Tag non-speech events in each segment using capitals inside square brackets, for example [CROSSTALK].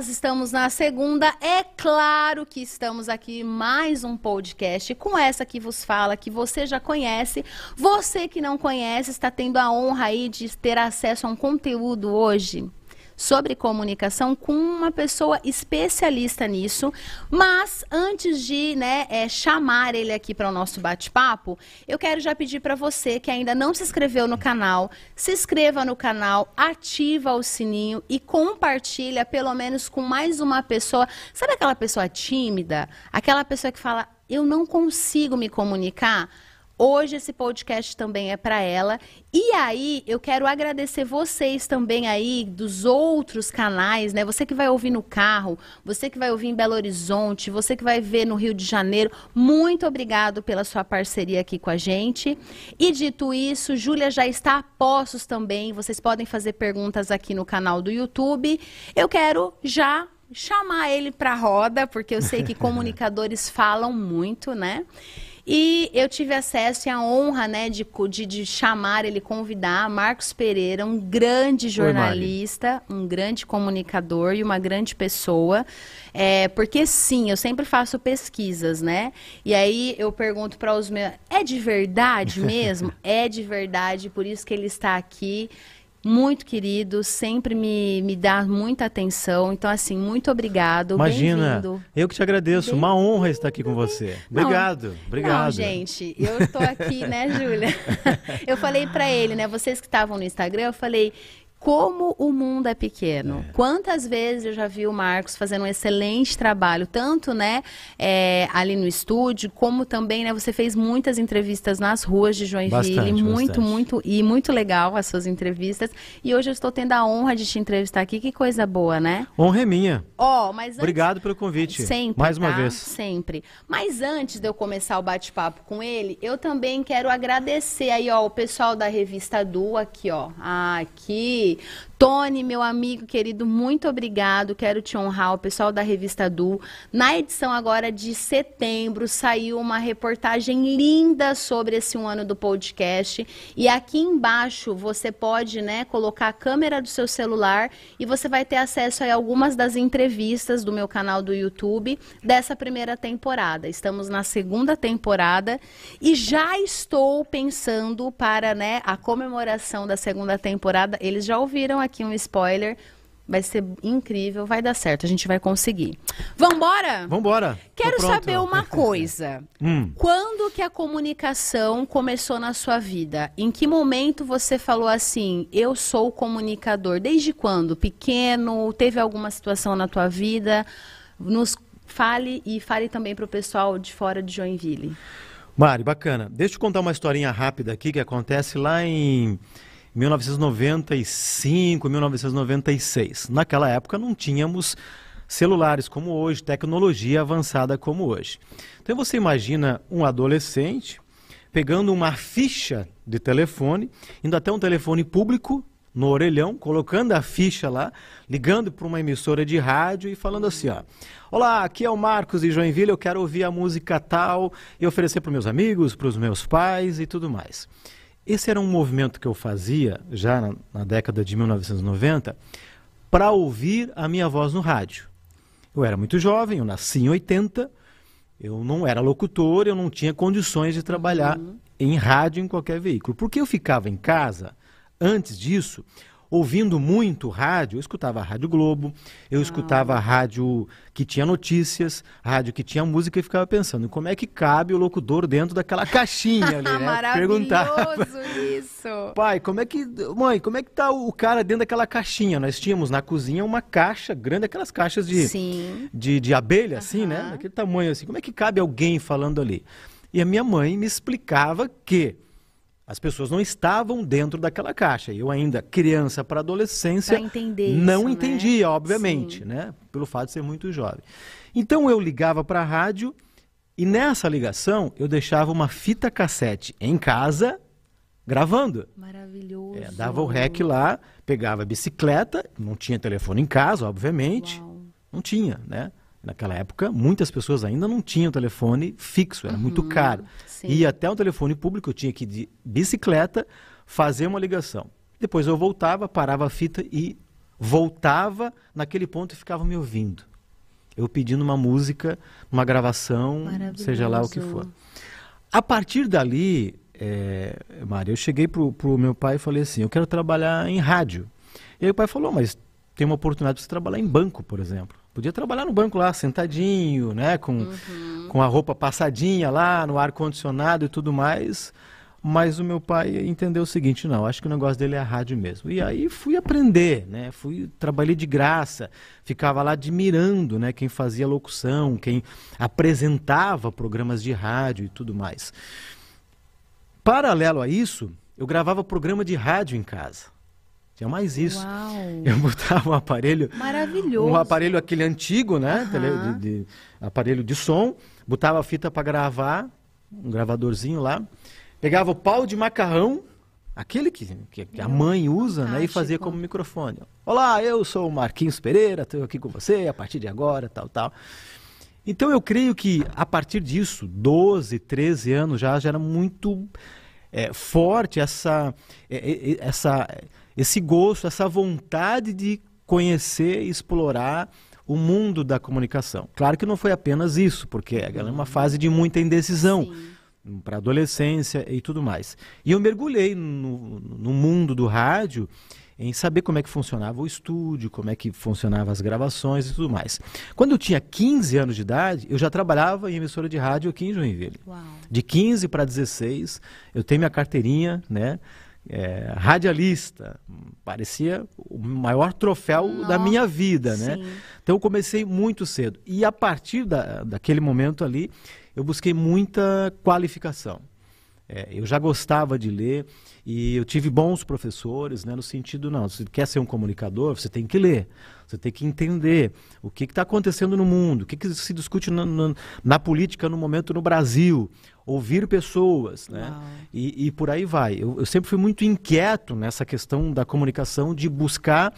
Nós estamos na segunda, é claro que estamos aqui mais um podcast com essa que vos fala, que você já conhece. Você que não conhece está tendo a honra aí de ter acesso a um conteúdo hoje sobre comunicação com uma pessoa especialista nisso. Mas antes de né, é, chamar ele aqui para o nosso bate-papo, eu quero já pedir para você que ainda não se inscreveu no canal, se inscreva no canal, ativa o sininho e compartilha pelo menos com mais uma pessoa. Sabe aquela pessoa tímida? Aquela pessoa que fala, eu não consigo me comunicar? Hoje esse podcast também é para ela. E aí, eu quero agradecer vocês também aí dos outros canais, né? Você que vai ouvir no carro, você que vai ouvir em Belo Horizonte, você que vai ver no Rio de Janeiro. Muito obrigado pela sua parceria aqui com a gente. E dito isso, Júlia já está a postos também. Vocês podem fazer perguntas aqui no canal do YouTube. Eu quero já chamar ele para roda, porque eu sei que [LAUGHS] comunicadores falam muito, né? E eu tive acesso e a honra né, de, de, de chamar ele, convidar Marcos Pereira, um grande jornalista, Oi, um grande comunicador e uma grande pessoa. É, porque sim, eu sempre faço pesquisas, né? E aí eu pergunto para os meus. É de verdade mesmo? [LAUGHS] é de verdade, por isso que ele está aqui muito querido, sempre me, me dá muita atenção. Então, assim, muito obrigado. Imagina, eu que te agradeço. Uma honra estar aqui com você. Obrigado, não, obrigado. Não, gente, eu estou aqui, né, [LAUGHS] Júlia? eu falei para ele, né, vocês que estavam no Instagram, eu falei, como o mundo é pequeno. É. Quantas vezes eu já vi o Marcos fazendo um excelente trabalho, tanto né, é, ali no estúdio, como também né, você fez muitas entrevistas nas ruas de Joinville. Bastante, muito, bastante. muito, e muito legal as suas entrevistas. E hoje eu estou tendo a honra de te entrevistar aqui. Que coisa boa, né? Honra é minha. Ó, oh, mas antes... Obrigado pelo convite. Sempre. Mais uma tá? vez. Sempre. Mas antes de eu começar o bate-papo com ele, eu também quero agradecer aí, ó, o pessoal da revista Du aqui, ó. Ah, Tony, meu amigo querido, muito obrigado. Quero te honrar, o pessoal da revista Du. Na edição agora de setembro saiu uma reportagem linda sobre esse um ano do podcast. E aqui embaixo você pode, né, colocar a câmera do seu celular e você vai ter acesso a algumas das entrevistas do meu canal do YouTube dessa primeira temporada. Estamos na segunda temporada e já estou pensando para, né, a comemoração da segunda temporada. Eles já ouviram aqui um spoiler. Vai ser incrível, vai dar certo, a gente vai conseguir. Vambora? Vambora. Quero saber uma coisa. hum. Quando que a comunicação começou na sua vida? Em que momento você falou assim, eu sou comunicador? Desde quando? Pequeno? Teve alguma situação na tua vida? Nos fale e fale também para o pessoal de fora de Joinville. Mari, bacana. Deixa eu contar uma historinha rápida aqui que acontece lá em 1995, 1996. Naquela época não tínhamos celulares como hoje, tecnologia avançada como hoje. Então você imagina um adolescente pegando uma ficha de telefone, indo até um telefone público no orelhão, colocando a ficha lá, ligando para uma emissora de rádio e falando assim, ó: "Olá, aqui é o Marcos de Joinville, eu quero ouvir a música tal e oferecer para meus amigos, para os meus pais e tudo mais". Esse era um movimento que eu fazia já na, na década de 1990 para ouvir a minha voz no rádio. Eu era muito jovem, eu nasci em 80, eu não era locutor, eu não tinha condições de trabalhar uhum. em rádio em qualquer veículo. Porque eu ficava em casa, antes disso, ouvindo muito rádio, eu escutava a Rádio Globo, eu ah. escutava a rádio que tinha notícias, a rádio que tinha música e ficava pensando como é que cabe o locutor dentro daquela caixinha ali, né? [LAUGHS] Maravilhoso Perguntava, isso. Pai, como é que, mãe, como é que tá o cara dentro daquela caixinha? Nós tínhamos na cozinha uma caixa grande, aquelas caixas de Sim. de, de abelha, uhum. assim, né? Daquele tamanho assim. Como é que cabe alguém falando ali? E a minha mãe me explicava que as pessoas não estavam dentro daquela caixa. Eu ainda, criança para adolescência, entender não isso, né? entendia, né? obviamente, Sim. né? Pelo fato de ser muito jovem. Então eu ligava para a rádio e nessa ligação eu deixava uma fita cassete em casa gravando. Maravilhoso. É, dava o rec lá, pegava a bicicleta, não tinha telefone em casa, obviamente. Uau. Não tinha, né? Naquela época, muitas pessoas ainda não tinham telefone fixo, era uhum, muito caro. Sim. Ia até um telefone público, eu tinha que ir de bicicleta fazer uma ligação. Depois eu voltava, parava a fita e voltava naquele ponto e ficava me ouvindo. Eu pedindo uma música, uma gravação, seja lá o que for. A partir dali, é, Mário, eu cheguei pro, pro meu pai e falei assim, eu quero trabalhar em rádio. E aí o pai falou, mas tem uma oportunidade de você trabalhar em banco, por exemplo. Podia trabalhar no banco lá, sentadinho, né, com, uhum. com a roupa passadinha lá, no ar-condicionado e tudo mais. Mas o meu pai entendeu o seguinte, não, acho que o negócio dele é a rádio mesmo. E aí fui aprender, né? Fui trabalhei de graça, ficava lá admirando, né, quem fazia locução, quem apresentava programas de rádio e tudo mais. Paralelo a isso, eu gravava programa de rádio em casa. Tinha mais isso. Uau. [LAUGHS] Eu botava um aparelho. Maravilhoso. Um aparelho aquele antigo, né? Uhum. De, de, aparelho de som. Botava a fita para gravar, um gravadorzinho lá. Pegava o pau de macarrão, aquele que, que a mãe usa, né? E fazia como microfone. Olá, eu sou o Marquinhos Pereira, estou aqui com você a partir de agora, tal, tal. Então eu creio que a partir disso, 12, 13 anos já, já era muito é, forte essa, é, essa, esse gosto, essa vontade de conhecer e explorar o mundo da comunicação. Claro que não foi apenas isso, porque é uma fase de muita indecisão. Para adolescência e tudo mais. E eu mergulhei no, no, mundo do rádio em saber como é que funcionava o estúdio, como é que funcionavam as gravações e tudo mais. Quando eu tinha 15 anos de idade, eu já trabalhava em emissora de rádio aqui em Joinville. Uau. De 15 para 16, eu tenho minha carteirinha, né? É, radialista, parecia o maior troféu Nossa, da minha vida, né? Então eu comecei muito cedo. E a partir da, daquele momento ali, eu busquei muita qualificação. É, eu já gostava de ler e eu tive bons professores, né, no sentido, não, se quer ser um comunicador, você tem que ler, você tem que entender o que está acontecendo no mundo, o que, que se discute na, na, na, política no momento no Brasil, ouvir pessoas, né, e, e, por aí vai. Eu, eu sempre fui muito inquieto nessa questão da comunicação, de buscar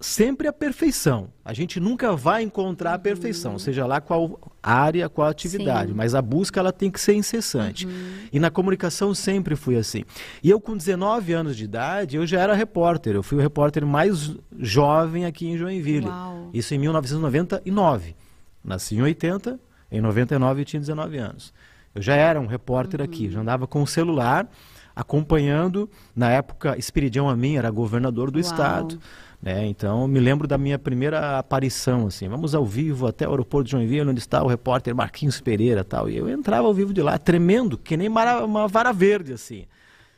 sempre a perfeição. A gente nunca vai encontrar a perfeição, uhum. seja lá qual área, qual atividade, Sim. mas a busca ela tem que ser incessante. Uhum. E na comunicação sempre fui assim. E eu com 19 anos de idade, eu já era repórter. Eu fui o repórter mais jovem aqui em Joinville. Uau. Isso em 1999. Nasci em 80, em 99 eu tinha 19 anos. Eu já era um repórter uhum. aqui, já andava com o celular acompanhando, na época, Espiridião Amin era governador do Uau. estado. Né? Então, me lembro da minha primeira aparição, assim, vamos ao vivo até o aeroporto de Joinville, onde está o repórter Marquinhos Pereira tal. E eu entrava ao vivo de lá, tremendo, que nem uma vara verde, assim.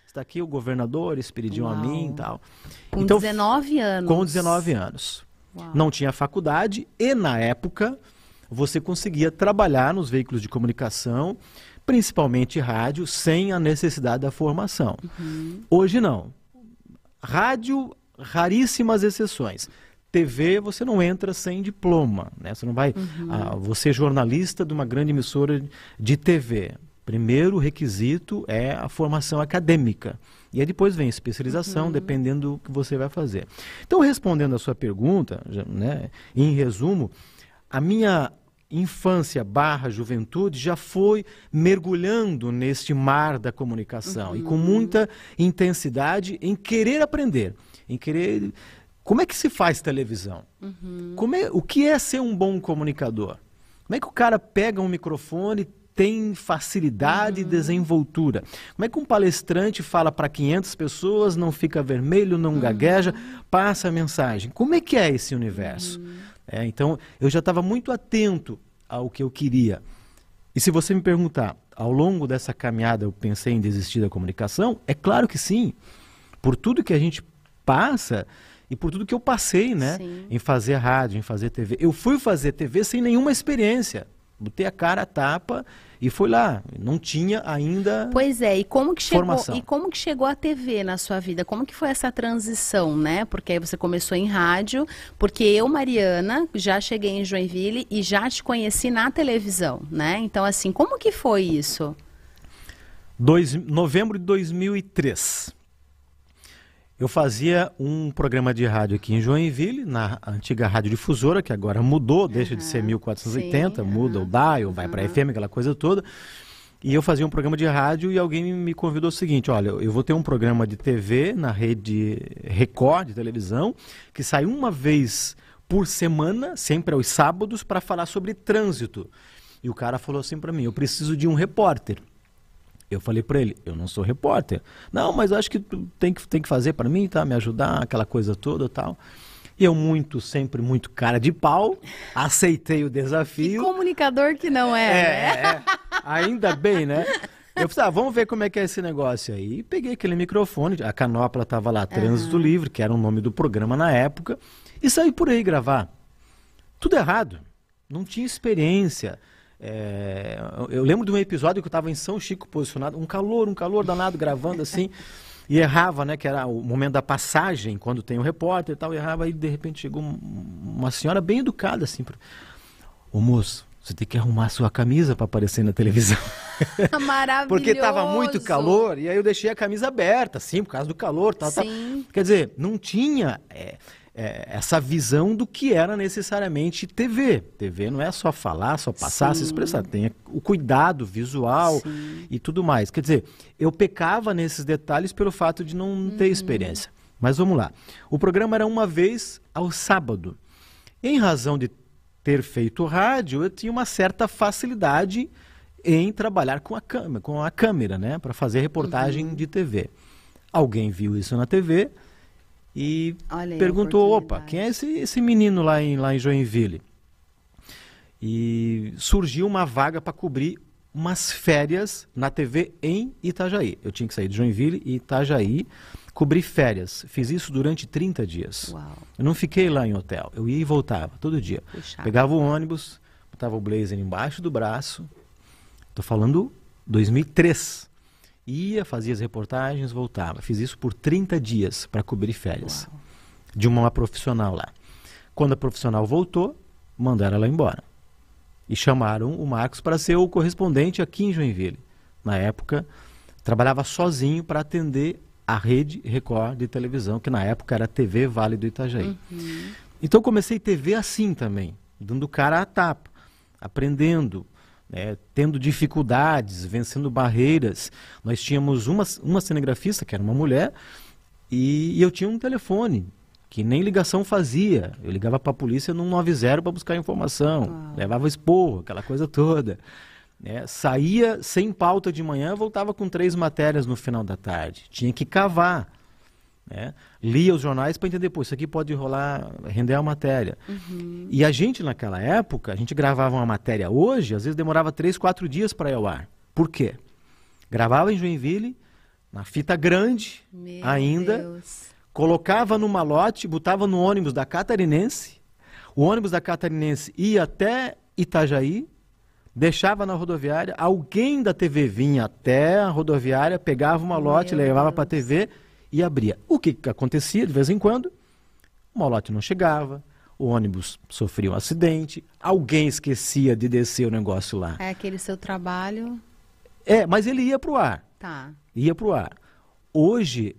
Está aqui o governador, Espiridião a mim e tal. Com então, 19 anos. Com 19 anos. Uau. Não tinha faculdade e, na época, você conseguia trabalhar nos veículos de comunicação, principalmente rádio, sem a necessidade da formação. Uhum. Hoje não. Rádio raríssimas exceções. TV você não entra sem diploma, né? Você não vai, uhum. ah, você é jornalista de uma grande emissora de TV. Primeiro requisito é a formação acadêmica. E aí depois vem a especialização, uhum. dependendo do que você vai fazer. Então, respondendo a sua pergunta, né, em resumo, a minha infância barra juventude já foi mergulhando neste mar da comunicação uhum. e com muita intensidade em querer aprender em querer. Como é que se faz televisão? Uhum. Como é, o que é ser um bom comunicador? Como é que o cara pega um microfone, tem facilidade uhum. e desenvoltura? Como é que um palestrante fala para 500 pessoas, não fica vermelho, não uhum. gagueja, passa a mensagem? Como é que é esse universo? É, então, eu já estava muito atento ao que eu queria. E se você me perguntar, ao longo dessa caminhada eu pensei em desistir da comunicação? É claro que sim. Por tudo que a gente passa e por tudo que eu passei, né? Sim. Em fazer rádio, em fazer TV. Eu fui fazer TV sem nenhuma experiência. Botei a cara a tapa e fui lá. Não tinha ainda. Pois é, e como que chegou formação. e como que chegou a TV na sua vida? Como que foi essa transição, né? Porque aí você começou em rádio, porque eu, Mariana, já cheguei em Joinville e já te conheci na televisão, né? Então assim, como que foi isso? Dois, novembro de 2003. Eu fazia um programa de rádio aqui em Joinville, na antiga Rádio Difusora, que agora mudou, deixa uhum, de ser 1480, sim, muda uhum, o dial, vai para FM, aquela coisa toda. E eu fazia um programa de rádio e alguém me convidou o seguinte: olha, eu vou ter um programa de TV na rede Record de televisão, que sai uma vez por semana, sempre aos sábados, para falar sobre trânsito. E o cara falou assim para mim: eu preciso de um repórter. Eu falei para ele: eu não sou repórter. Não, mas acho que tem que, tem que fazer para mim, tá? Me ajudar, aquela coisa toda tal. E eu, muito, sempre muito cara de pau, aceitei o desafio. Que comunicador que não é. É, né? é. ainda bem, né? Eu falei, ah, vamos ver como é que é esse negócio aí. E peguei aquele microfone, a canopla estava lá, Trânsito uhum. Livre, que era o nome do programa na época, e saí por aí gravar. Tudo errado. Não tinha experiência. É... eu lembro de um episódio que eu estava em São Chico posicionado, um calor, um calor danado, gravando assim. [LAUGHS] E errava, né? Que era o momento da passagem, quando tem o um repórter e tal, errava, e de repente chegou uma senhora bem educada, assim, pra... Ô moço, você tem que arrumar sua camisa para aparecer na televisão. [LAUGHS] Maravilhoso. Porque estava muito calor, e aí eu deixei a camisa aberta, assim, por causa do calor, tal, tal. Quer dizer, não tinha é, é, essa visão do que era necessariamente TV. TV não é só falar, só passar, Sim. se expressar. Tem o cuidado visual Sim. e tudo mais. Quer dizer, eu pecava nesses detalhes pelo fato de não uhum. ter experiência. Mas vamos lá. O programa era uma vez ao sábado. Em razão de ter feito rádio, eu tinha uma certa facilidade em trabalhar com a câmera, com a câmera, né, para fazer reportagem uhum. de TV. Alguém viu isso na TV e Olha perguntou: opa, quem é esse, esse menino lá em, lá em Joinville? E surgiu uma vaga para cobrir umas férias na TV em Itajaí. Eu tinha que sair de Joinville e Itajaí, cobrir férias. Fiz isso durante 30 dias. Uau. Eu não fiquei lá em hotel. Eu ia e voltava todo dia. Puxado. Pegava o ônibus, botava o blazer embaixo do braço. Estou falando 2003. Ia, fazia as reportagens, voltava. Fiz isso por 30 dias para cobrir férias. Uau. De uma profissional lá. Quando a profissional voltou, mandaram ela embora. E chamaram o Marcos para ser o correspondente aqui em Joinville. Na época, trabalhava sozinho para atender a rede Record de televisão, que na época era TV Vale do Itajaí. Uhum. Então comecei TV assim também, dando cara a tapa, aprendendo, né, tendo dificuldades, vencendo barreiras. Nós tínhamos uma, uma cinegrafista, que era uma mulher, e, e eu tinha um telefone, que nem ligação fazia. Eu ligava para a polícia no 90 para buscar informação, levava esporro, aquela coisa toda. Né? Saía sem pauta de manhã, voltava com três matérias no final da tarde. Tinha que cavar. Né? Lia os jornais para entender, pô, isso aqui pode rolar, render a matéria. Uhum. E a gente, naquela época, a gente gravava uma matéria hoje, às vezes demorava três, quatro dias para ir ao ar. Por quê? Gravava em Joinville, na fita grande Meu ainda, Deus. colocava no malote, botava no ônibus da Catarinense, o ônibus da Catarinense ia até Itajaí, deixava na rodoviária, alguém da TV vinha até a rodoviária, pegava uma lote, levava para a TV e abria. O que, que acontecia de vez em quando? O malote não chegava, o ônibus sofria um acidente, alguém esquecia de descer o negócio lá. É aquele seu trabalho. É, mas ele ia para o ar. Tá. Ia para o ar. Hoje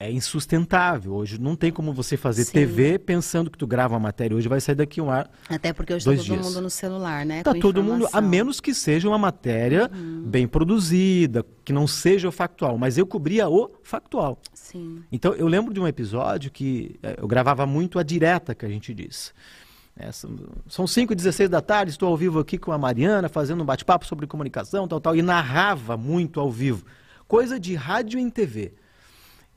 é insustentável. Hoje não tem como você fazer Sim. TV pensando que tu grava uma matéria hoje vai sair daqui um ar. Até porque hoje está todo dias. mundo no celular, né? Está todo mundo, a menos que seja uma matéria uhum. bem produzida, que não seja o factual. Mas eu cobria o factual. Sim. Então eu lembro de um episódio que eh, eu gravava muito a direta, que a gente diz. É, são 5 e 16 da tarde, estou ao vivo aqui com a Mariana, fazendo um bate-papo sobre comunicação, tal, tal, e narrava muito ao vivo. Coisa de rádio em TV.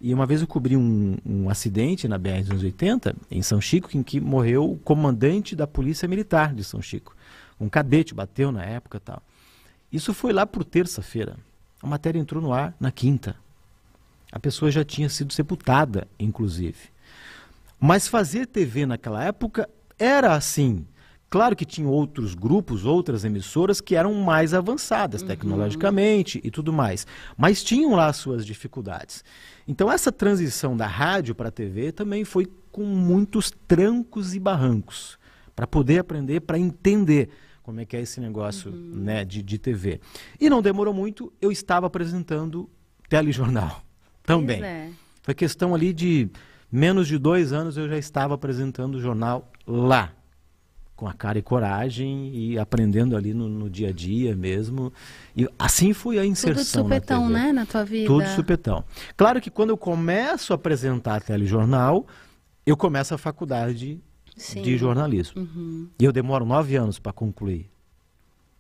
E uma vez eu cobri um, um acidente na BR-280, em São Chico, em que morreu o comandante da Polícia Militar de São Chico. Um cadete bateu na época tal. Isso foi lá por terça-feira. A matéria entrou no ar na quinta. A pessoa já tinha sido sepultada, inclusive. Mas fazer TV naquela época era assim. Claro que tinha outros grupos, outras emissoras que eram mais avançadas uhum. tecnologicamente e tudo mais, mas tinham lá suas dificuldades. Então essa transição da rádio para a TV também foi com muitos trancos e barrancos para poder aprender, para entender como é que é esse negócio uhum. né, de, de TV. E não demorou muito, eu estava apresentando telejornal também. É. Foi questão ali de menos de dois anos eu já estava apresentando o jornal lá com a cara e coragem e aprendendo ali no, no dia a dia mesmo. E assim foi a inserção Tudo de supetão, né, na tua vida? Tudo supetão. Claro que quando eu começo a apresentar telejornal, eu começo a faculdade Sim. de jornalismo. Uhum. E eu demoro nove anos para concluir.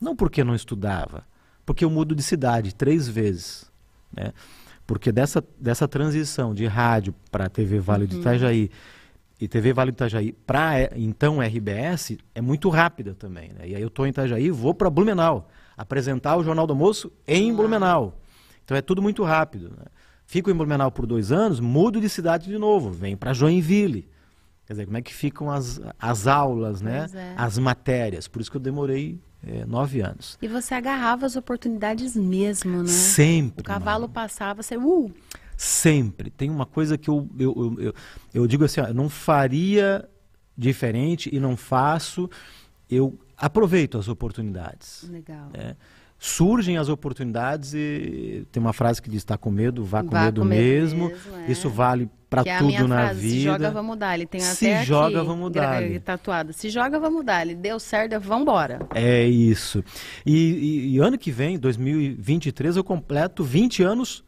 Não porque não estudava, porque eu mudo de cidade três vezes. Né? Porque dessa, dessa transição de rádio para TV Vale do Itajaí e TV Vale do Itajaí para então RBS é muito rápida também. Né? E aí eu estou em Itajaí e vou para Blumenau apresentar o Jornal do Almoço em Blumenau. Então é tudo muito rápido. Né? Fico em Blumenau por dois anos, mudo de cidade de novo, venho para Joinville. Quer dizer, como é que ficam as, as aulas, né? É. As matérias. Por isso que eu demorei eh, nove anos. E você agarrava as oportunidades mesmo, né? Sempre. O cavalo mano. passava, você, uh, Sempre. Tem uma coisa que eu, eu, eu, eu, eu digo assim, ó, eu não faria diferente e não faço. Eu aproveito as oportunidades. legal. né? Surgem as oportunidades e tem uma frase que diz: está com medo, vá com Vá medo com medo mesmo. mesmo, é. Isso vale para é tudo na frase, vida. se joga, vamos dar. Ele tem Se até joga, aqui, vamos tatuado. Se joga, vamos dar. Ele deu certo, vamos embora. É isso. E, e- e ano que vem, 2023, eu completo 20 anos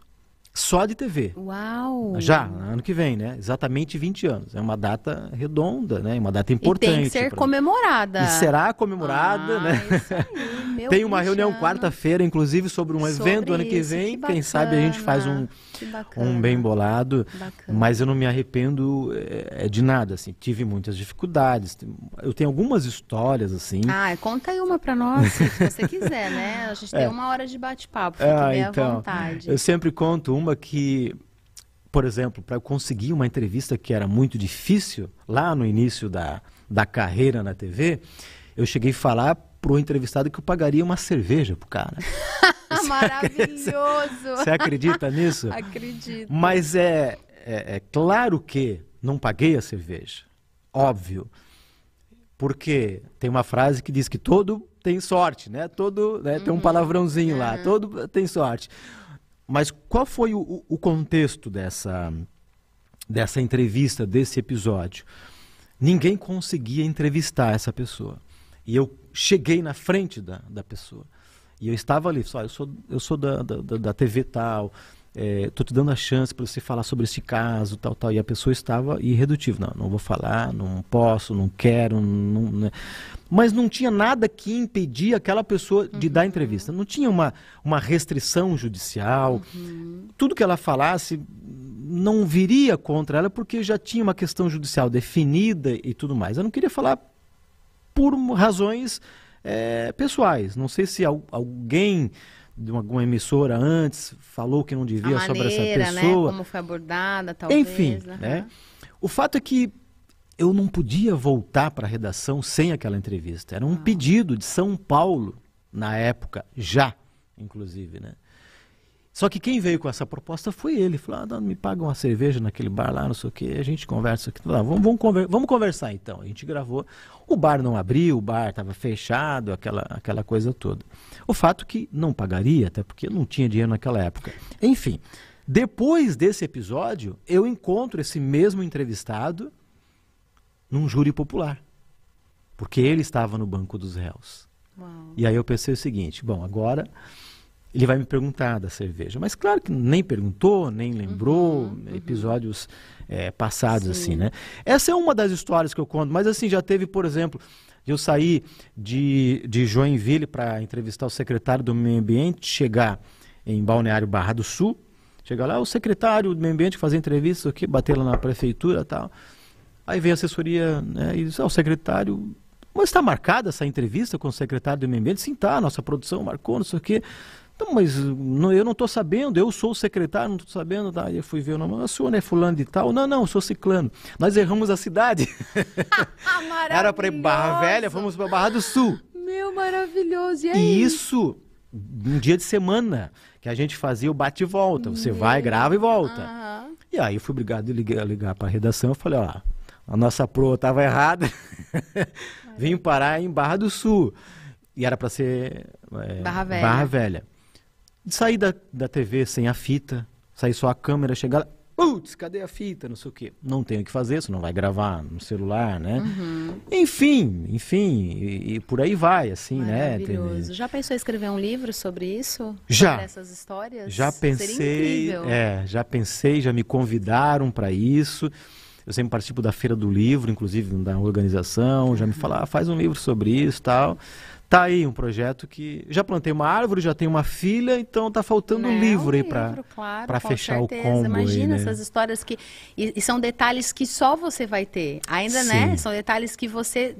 só de TV. Uau! Já, ano que vem, né? Exatamente 20 anos. É uma data redonda, né? Uma data importante. E tem que ser pra- comemorada. E será comemorada, ah, né? Aí, [LAUGHS] Tem uma 20 reunião quarta-feira, inclusive, sobre um sobre evento ano que vem. que Quem sabe a gente faz um, um bem bolado. Bacana. Mas eu não me arrependo é, de nada, assim. Tive muitas dificuldades. Eu tenho algumas histórias, assim. Ah, conta aí uma pra nós, se você quiser, né? A gente [LAUGHS] tem uma hora de bate-papo, fique Ah, bem então, à vontade. Eu sempre conto uma que, por exemplo, para eu conseguir uma entrevista que era muito difícil, lá no início da, da carreira na TV, eu cheguei a falar pro entrevistado que eu pagaria uma cerveja pro cara. [LAUGHS] Maravilhoso! Você acredita nisso? Acredito. Mas é, é, é claro que não paguei a cerveja. Óbvio. Porque tem uma frase que diz que todo tem sorte, né? Todo, né? Tem um palavrãozinho lá, todo tem sorte. Mas qual foi o- o, contexto dessa, dessa entrevista, desse episódio? Ninguém conseguia entrevistar essa pessoa. E eu cheguei na frente da, da pessoa. E eu estava ali, só, eu sou, eu sou da, da- da TV tal, estou te dando a chance para você falar sobre esse caso, tal, tal. E a pessoa estava irredutível. Não, não vou falar, não posso, não quero. Não, né? Mas não tinha nada que impedia aquela pessoa de dar entrevista. Não tinha uma, uma restrição judicial. Tudo que ela falasse não viria contra ela porque já tinha uma questão judicial definida e tudo mais. Eu não queria falar por razões eh, pessoais. Não sei se al- alguém de uma- alguma emissora antes falou que não devia a sobre maneira, essa né? pessoa. Como foi abordada, talvez. Enfim, aham. né? O fato é que eu não podia voltar para a redação sem aquela entrevista. Era um pedido de São Paulo na época, já, inclusive, né? Só que quem veio com essa proposta foi ele. Falou, ah, não, me paga uma cerveja naquele bar lá, não sei o quê, a gente conversa aqui. Ah, vamos, vamos, conver- vamos conversar então. A gente gravou. O bar não abriu, o bar estava fechado, aquela, aquela coisa toda. O fato que não pagaria, até porque não tinha dinheiro naquela época. Enfim, depois desse episódio, eu encontro esse mesmo entrevistado num júri popular. Porque ele estava no banco dos réus. Uau. E aí eu pensei o seguinte: bom, agora ele vai me perguntar da cerveja. Mas claro que nem perguntou, nem lembrou episódios eh, passados, Sim. assim, né? Essa é uma das histórias que eu conto, mas assim, já teve, por exemplo, eu sair de, de Joinville para entrevistar o secretário do Meio Ambiente, chegar em Balneário Barra do Sul, chegar lá, o secretário do Meio Ambiente fazer entrevista aqui, bater lá na prefeitura e tal. Aí vem a assessoria né, e diz, ah, o secretário mas está marcada essa entrevista com o secretário do Meio Ambiente? Sim, tá, nossa produção marcou, não sei o quê. Então, mas não- eu não estou sabendo, eu sou o secretário, não estou sabendo. Tá? Aí eu fui ver o nome, o senhor é fulano de tal? Não, não, eu sou ciclano. Nós erramos a cidade. Ah, [LAUGHS] Era para ir Barra Velha, fomos para Barra do Sul. Meu, maravilhoso. E aí? E isso, um dia de semana, que a gente fazia o bate e volta. Você vai, grava e volta. Aham. E aí eu fui obrigado a ligar, ligar para a redação. Eu falei, ó, a nossa proa estava errada. [LAUGHS] Vim parar em Barra do Sul. E era para ser é, Barra Velha. Barra Velha. Saí da, da TV sem a fita, saí só a câmera, chegar lá. Putz, cadê a fita? Não sei o quê. Não tem o que fazer, você não vai gravar no celular, né? Uhum. Enfim, enfim, e, e, por aí vai, assim, né? Maravilhoso. Já pensou em escrever um livro sobre isso? Já. Sobre essas histórias? Já pensei. É, já pensei, já me convidaram para isso. Eu sempre participo da Feira do Livro, inclusive da organização, já me falaram, ah, faz um livro sobre isso tal. Tá aí um projeto que já plantei uma árvore, já tenho uma filha, então tá faltando um livro aí para claro, para fechar certeza. o combo. Imagina aí, né? essas histórias que e, e, são detalhes que só você vai ter. Ainda, né? Sim. né? São detalhes que você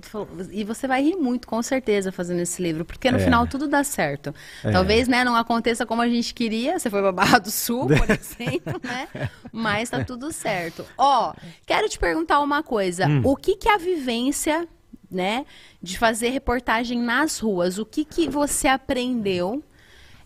e você vai rir muito com certeza fazendo esse livro, porque no é. final tudo dá certo. É. Talvez, né, não aconteça como a gente queria. Você foi para Barra do Sul, por [LAUGHS] exemplo, né? Mas tá tudo certo. Ó, quero te perguntar uma coisa. Hum. O que que a vivência né, de fazer reportagem nas ruas. O que, que você aprendeu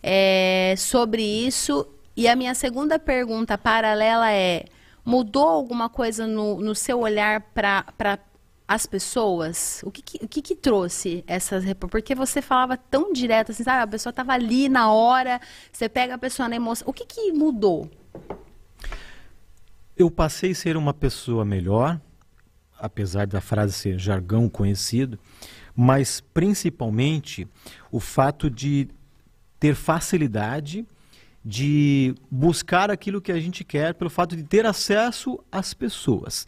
é, sobre isso? E a minha segunda pergunta paralela é: mudou alguma coisa no, no seu olhar para as pessoas? O que, que, o que, que trouxe essas Porque você falava tão direto assim, sabe? A pessoa estava ali na hora, você pega a pessoa na emoção. O que, que mudou? Eu passei a ser uma pessoa melhor, apesar da frase ser jargão conhecido, mas principalmente o fato de ter facilidade de buscar aquilo que a gente quer, pelo fato de ter acesso às pessoas.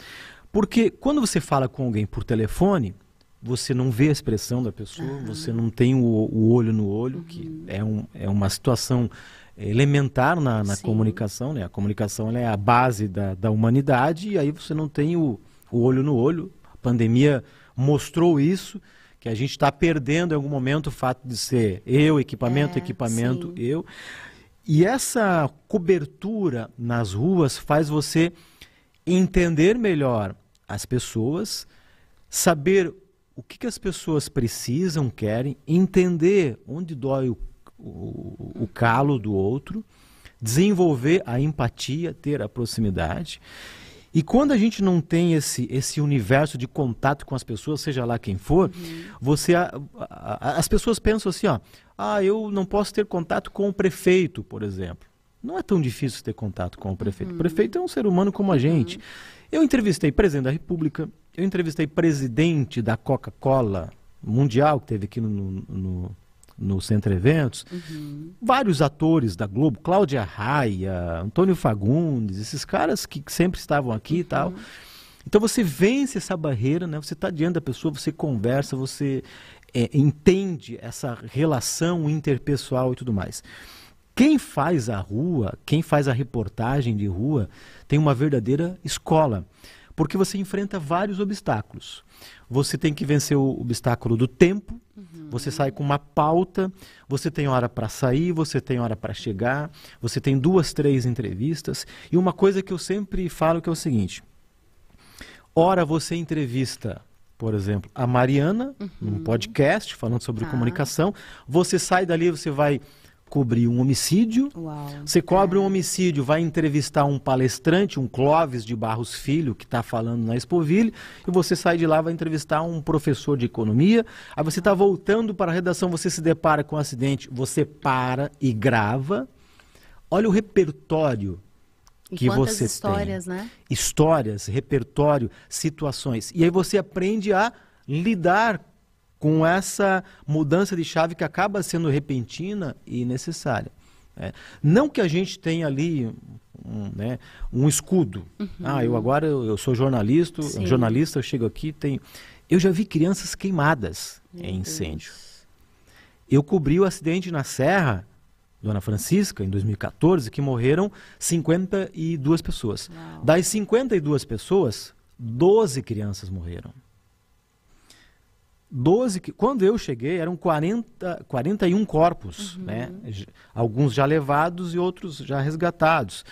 Porque quando você fala com alguém por telefone, você não vê a expressão da pessoa, uhum. você não tem o, o olho no olho, uhum. que é, um, é uma situação elementar na, na comunicação, né? A comunicação é a base da, da humanidade e aí você não tem o, o olho no olho. A pandemia mostrou isso, que a gente está perdendo em algum momento o fato de ser eu, equipamento, é, equipamento, sim. eu. E essa cobertura nas ruas faz você entender melhor as pessoas, saber o que, que as pessoas precisam, querem, entender onde dói o, o, o calo do outro, desenvolver a empatia, ter a proximidade. E quando a gente não tem esse, esse universo de contato com as pessoas, seja lá quem for, uhum. você a, a, as pessoas pensam assim, ó, ah, eu não posso ter contato com o prefeito, por exemplo. Não é tão difícil ter contato com o prefeito. Uhum. O prefeito é um ser humano como a gente. Uhum. Eu entrevistei presidente da República, eu entrevistei presidente da Coca-Cola Mundial, que teve aqui no, no, no Centro Eventos, uhum. vários atores da Globo, Cláudia Raia, Antônio Fagundes, esses caras que sempre estavam aqui uhum. e tal. Então você vence essa barreira, né? Você está diante da pessoa, você conversa, você é, entende essa relação interpessoal e tudo mais. Quem faz a rua, quem faz a reportagem de rua, tem uma verdadeira escola, porque você enfrenta vários obstáculos. Você tem que vencer o obstáculo do tempo, uhum. você sai com uma pauta, você tem hora para sair, você tem hora para chegar, você tem duas, três entrevistas. E uma coisa que eu sempre falo que é o seguinte: ora você entrevista por exemplo, a Mariana, uhum. num podcast falando sobre ah. comunicação. Você sai dali, você vai cobrir um homicídio. Uau. Você cobre um homicídio, vai entrevistar um palestrante, um Clóvis de Barros Filho, que está falando na Expoville, e você sai de lá vai entrevistar um professor de economia. Aí você está voltando para a redação, você se depara com um acidente, você para e grava. Olha o repertório e que você histórias, tem. Né? Histórias, repertório, situações. E aí você aprende a lidar com essa mudança de chave que acaba sendo repentina e necessária. É. Não que a gente tenha ali um, né, um escudo. Uhum. Ah, eu agora eu, eu sou jornalista, Sim. jornalista, eu chego aqui, tenho. Eu já vi crianças queimadas Meu em incêndio. Deus. Eu cobri o acidente na Serra, Dona Francisca, em 2014, que morreram 52 pessoas. Uau. Das 52 pessoas, 12 crianças morreram. 12, quando eu cheguei, eram 40, 41 corpos, uhum. né? Alguns já levados e outros já resgatados.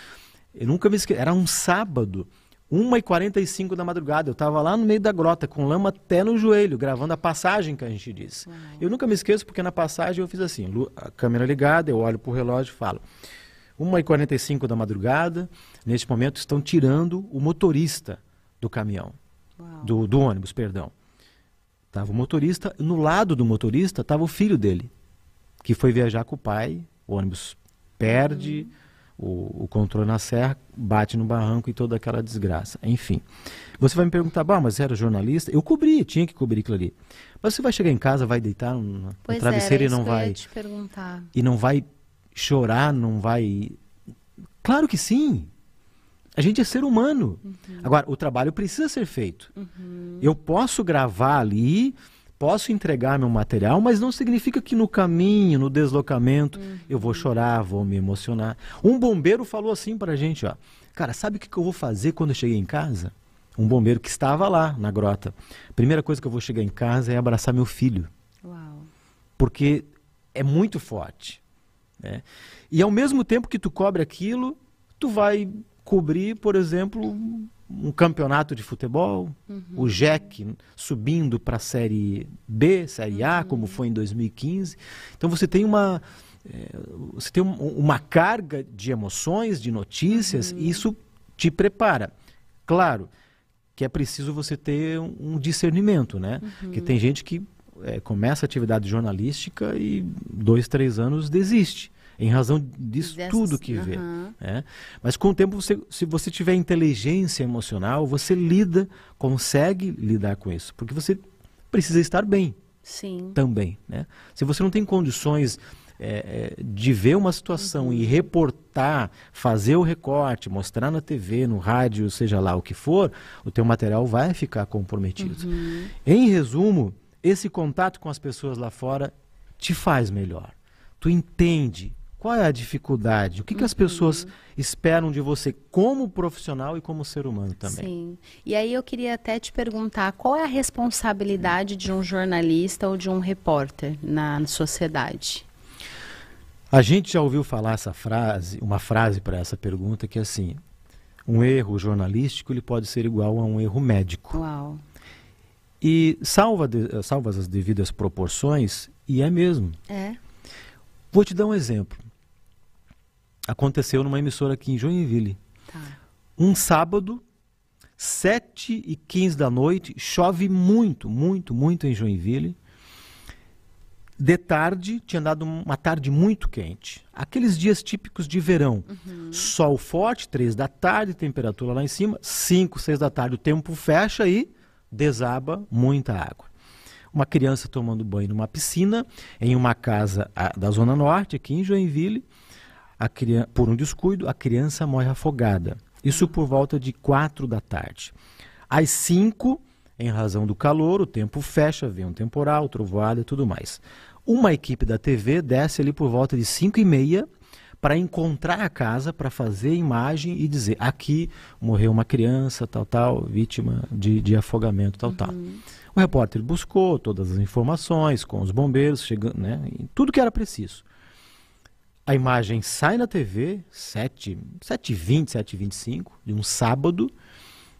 Eu nunca me esqueci, era um sábado, 1h45 da madrugada, eu estava lá no meio da grota, com lama até no joelho, gravando a passagem que a gente disse. Uhum. Eu nunca me esqueço, porque na passagem eu fiz assim, a câmera ligada, eu olho para o relógio e falo, 1h45 da madrugada, neste momento estão tirando o motorista do caminhão, do, do ônibus, perdão. Tava o motorista, no lado do motorista estava o filho dele, que foi viajar com o pai, o ônibus perde, o, o, controle na serra, bate no barranco e toda aquela desgraça. Enfim. Você vai me perguntar, bah, mas você era jornalista? Eu cobri, tinha que cobrir aquilo ali. Mas você vai chegar em casa, vai deitar no, no travesseiro é, e não vai. E não vai chorar, não vai. Claro que sim. A gente é ser humano. Uhum. Agora, o trabalho precisa ser feito. Uhum. Eu posso gravar ali, posso entregar meu material, mas não significa que no caminho, no deslocamento, uhum. eu vou chorar, vou me emocionar. Um bombeiro falou assim pra gente, ó. Cara, sabe o que, que eu vou fazer quando eu cheguei em casa? Um bombeiro que estava lá na grota. Primeira coisa que eu vou chegar em casa é abraçar meu filho. Uau. Porque é muito forte. Né? E ao mesmo tempo que tu cobre aquilo, tu vai cobrir, por exemplo, um campeonato de futebol, uhum. o JEC subindo para a Série B, Série A, uhum. como foi em 2015. Então você tem uma, é, você tem um, uma carga de emoções, de notícias, uhum. e isso te prepara. Claro que é preciso você ter um, discernimento, né? Que tem gente que é, começa a atividade jornalística e dois, três anos desiste em razão disso Dessas, tudo que vê. Né? Mas com o tempo, você, se você tiver inteligência emocional, você lida, consegue lidar com isso, porque você precisa estar bem. Sim. Também, né? Se você não tem condições é, de ver uma situação uhum. e reportar, fazer o recorte, mostrar na TV, no rádio, seja lá o que for, o teu material vai ficar comprometido. Uhum. Em resumo, esse contato com as pessoas lá fora te faz melhor. Tu entende qual é a dificuldade? O que, que as pessoas uhum. esperam de você como profissional e como ser humano também? Sim. E aí eu queria até te perguntar qual é a responsabilidade de um jornalista ou de um repórter na sociedade? A gente já ouviu falar essa frase, uma frase para essa pergunta que é assim: um erro jornalístico ele pode ser igual a um erro médico. Uau. E salva, de, salva as devidas proporções, e é mesmo. É. Vou te dar um exemplo aconteceu numa emissora aqui em Joinville. Tá. Um sábado, 7 e 15 da noite, chove muito, muito, muito em Joinville. De tarde, tinha dado uma tarde muito quente. Aqueles dias típicos de verão. Uhum. Sol forte, 3 da tarde, temperatura lá em cima. 5, 6 da tarde, o tempo fecha e desaba muita água. Uma criança tomando banho numa piscina, em uma casa a, da Zona Norte, aqui em Joinville criança, por um descuido, a criança morre afogada. Isso por volta de quatro da tarde. Às cinco, em razão do calor, o tempo fecha, vem um temporal, trovoada e tudo mais. Uma equipe da TV desce ali por volta de cinco e meia para encontrar a casa, para fazer imagem e dizer aqui morreu uma criança, tal, tal, vítima de, de afogamento, tal, uhum. tal. O repórter buscou todas as informações com os bombeiros, chegando, né, tudo que era preciso. A imagem sai na TV, 7, 7h20, 7h25, de um sábado.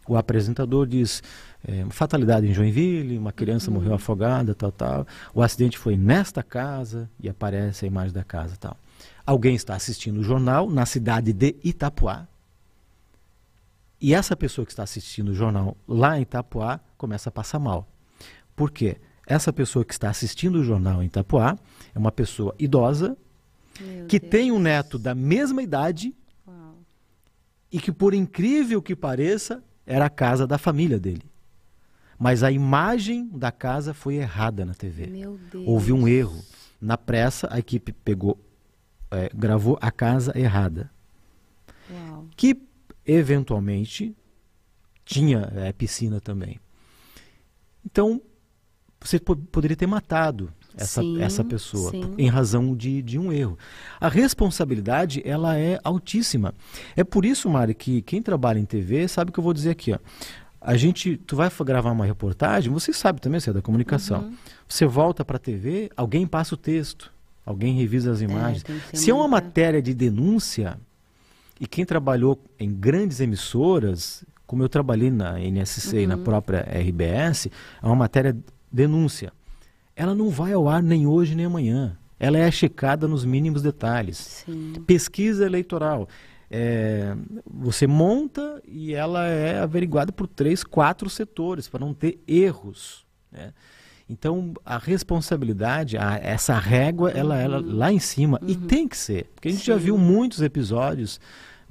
O apresentador diz: é, fatalidade em Joinville, uma criança uhum. morreu afogada, tal, tal. O acidente foi nesta casa e aparece a imagem da casa, tal. Alguém está assistindo o jornal na cidade de Itapuá. E essa pessoa que está assistindo o jornal lá em Itapuá começa a passar mal. Por quê? Essa pessoa que está assistindo o jornal em Itapuá é uma pessoa idosa, meu que Deus. tem um neto da mesma idade Uau. e que, por incrível que pareça, era a casa da família dele. Mas a imagem da casa foi errada na TV. Houve um erro. Na pressa, a equipe pegou, é, gravou a casa errada. Uau. Que, eventualmente, tinha é, piscina também. Então, você poderia ter matado essa, sim, essa pessoa sim. em razão de, de um erro. A responsabilidade ela é altíssima. É por isso, Mari, que quem trabalha em TV sabe o que eu vou dizer aqui. Ó. A gente, tu vai gravar uma reportagem, você sabe também, você é da comunicação. Uhum. Você volta para a TV, alguém passa o texto, alguém revisa as é, imagens. É, Se é uma matéria de denúncia, e quem trabalhou em grandes emissoras, como eu trabalhei na NSC uhum. e na uhum. própria RBS, é uma matéria denúncia ela não vai ao ar nem hoje nem amanhã. Ela é checada nos mínimos detalhes. Sim. Pesquisa eleitoral. É, você monta e ela é averiguada por três, quatro setores, para não ter erros. Né? Então, a responsabilidade, a, essa régua, ela, ela Uhum. lá em cima. E tem que ser. Porque a gente já viu muitos episódios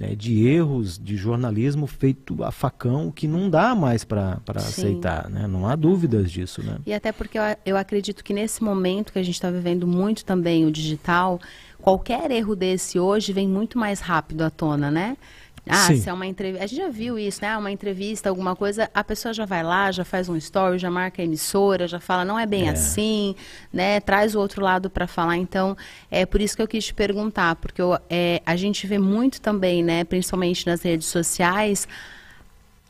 né, de erros de jornalismo feito a facão que não dá mais para aceitar. Né? Não há dúvidas disso. Né? E até porque eu, eu acredito que nesse momento que a gente está vivendo muito também o digital, qualquer erro desse hoje vem muito mais rápido à tona, né? Ah, Sim. se é uma entrevista. A gente já viu isso, né? Uma entrevista, alguma coisa, a pessoa já vai lá, já faz um story, já marca a emissora, já fala, não é bem É. assim, né? Traz o outro lado para falar. Então, é por isso que eu quis te perguntar, porque eu, é, a gente vê muito também, né? Principalmente nas redes sociais.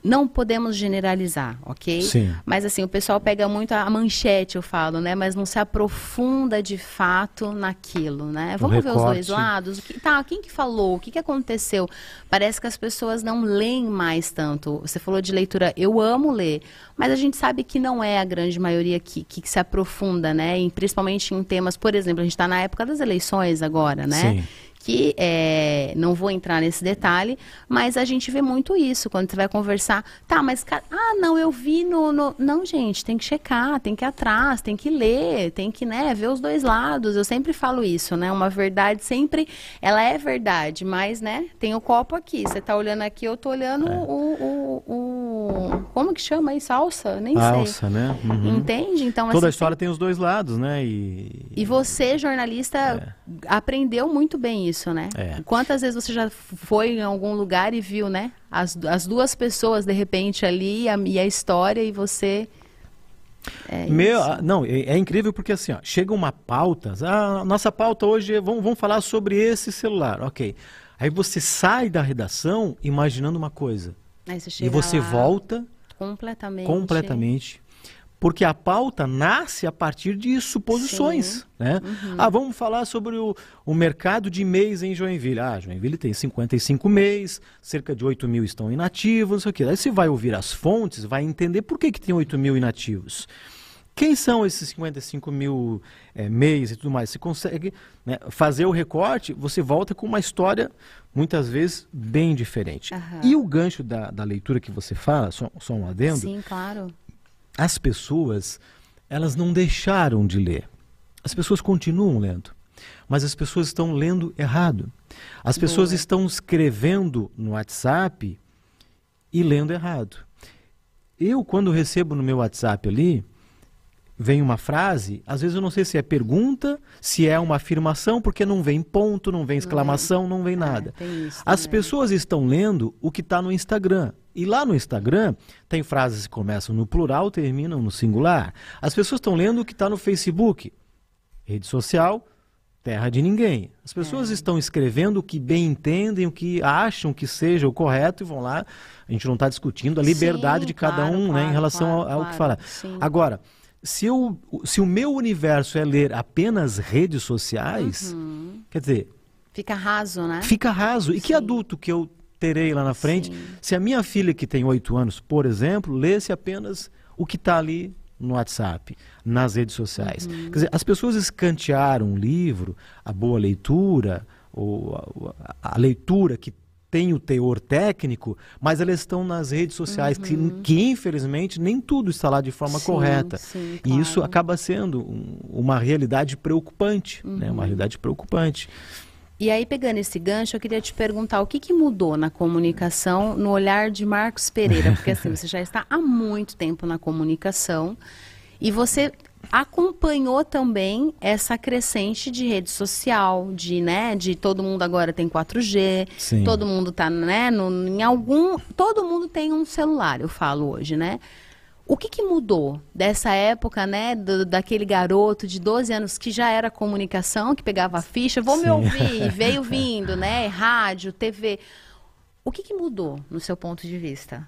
Não podemos generalizar, ok? Sim. Mas assim, o pessoal pega muito a manchete, eu falo, né? Mas não se aprofunda de fato naquilo, né? Vamos ver os dois lados. O que, tá, quem que falou? O que, que aconteceu? Parece que as pessoas não leem mais tanto. Você falou de leitura, eu amo ler, mas a gente sabe que não é a grande maioria que, que se aprofunda, né? Em- principalmente em temas, por exemplo, a gente está na época das eleições agora, né? Sim. Que é, não vou entrar nesse detalhe, mas a gente vê muito isso quando você vai conversar. Tá, mas cara, ah, não, eu vi no, no- Não, gente, tem que checar, tem que ir atrás, tem que ler, tem que, né, ver os dois lados. Eu sempre falo isso, né? Uma verdade sempre, ela é verdade, mas, né, tem o copo aqui. Você tá olhando aqui, eu tô olhando É. o, o, o- Como que chama isso? Alça? Nem sei. Alça, né? Uhum. Entende? Então, Toda a assim, história tem os dois lados, né? E, e você, jornalista, aprendeu muito bem isso, né? É. Quantas vezes você já foi em algum lugar e viu, né? As, as duas pessoas, de repente, ali, a, e a história, e você. É Meu, isso. ah, não, é, é incrível porque assim, ó, chega uma pauta, ah, nossa pauta hoje é, vamos, vamos falar sobre esse celular, ok. Aí você sai da redação imaginando uma coisa você e você lá volta completamente. completamente, porque a pauta nasce a partir de suposições, Sim. né? Ah, vamos falar sobre o, o mercado de MEIs em Joinville. Ah, Joinville tem 55 MEIs, cerca de 8 mil estão inativos, não sei o quê. Aí você vai ouvir as fontes, vai entender por que, que tem 8 mil inativos. Quem são esses 55 mil MEIs e tudo mais? Você consegue né, fazer o recorte, você volta com uma história, muitas vezes, bem diferente. Aham. E o gancho da, da leitura que você fala, só, só um adendo, Sim, claro. As pessoas, elas não deixaram de ler. As pessoas continuam lendo, mas as pessoas estão lendo errado. As pessoas Boa. estão escrevendo no WhatsApp e lendo errado. Eu, quando recebo no meu WhatsApp ali, vem uma frase, às vezes eu não sei se é pergunta, se é uma afirmação, porque não vem ponto, não vem exclamação, não vem nada. É, isso As pessoas estão lendo o que está no Instagram. E lá no Instagram tem frases que começam no plural, terminam no singular. As pessoas estão lendo o que está no Facebook. Rede social, terra de ninguém. As pessoas É. estão escrevendo o que bem entendem, o que acham que seja o correto e vão lá. A gente não está discutindo a liberdade Sim, de cada claro, um né, em claro, relação ao, claro, ao que claro. fala. Sim. Agora, se, eu, se o meu universo é ler apenas redes sociais, Uhum. quer dizer, Fica raso, né? Fica raso. E que Sim. adulto que eu terei lá na frente, Sim. se a minha filha, que tem oito anos, por exemplo, lesse apenas o que está ali no WhatsApp, nas redes sociais. Uhum. Quer dizer, as pessoas escantearam um livro, a boa leitura, ou a, a- a leitura que tem o teor técnico, mas elas estão nas redes sociais, que, que infelizmente nem tudo está lá de forma Uhum. Sim, correta. sim, E isso claro. acaba sendo um- uma realidade preocupante, né? Uhum. uma realidade preocupante. E aí, pegando esse gancho, eu queria te perguntar o que, que mudou na comunicação no olhar de Marcos Pereira? Porque assim, [LAUGHS] você já está há muito tempo na comunicação e você acompanhou também essa crescente de rede social, de, né, de todo mundo agora tem 4G, Sim. todo mundo tá, né, no, em algum, todo mundo tem um celular, eu falo hoje, né? O que, que mudou dessa época, né, do- daquele garoto de 12 anos que já era comunicação, que pegava a ficha, vou me Sim. ouvir, [LAUGHS] veio vindo, né, rádio, TV. O que, que mudou no seu ponto de vista?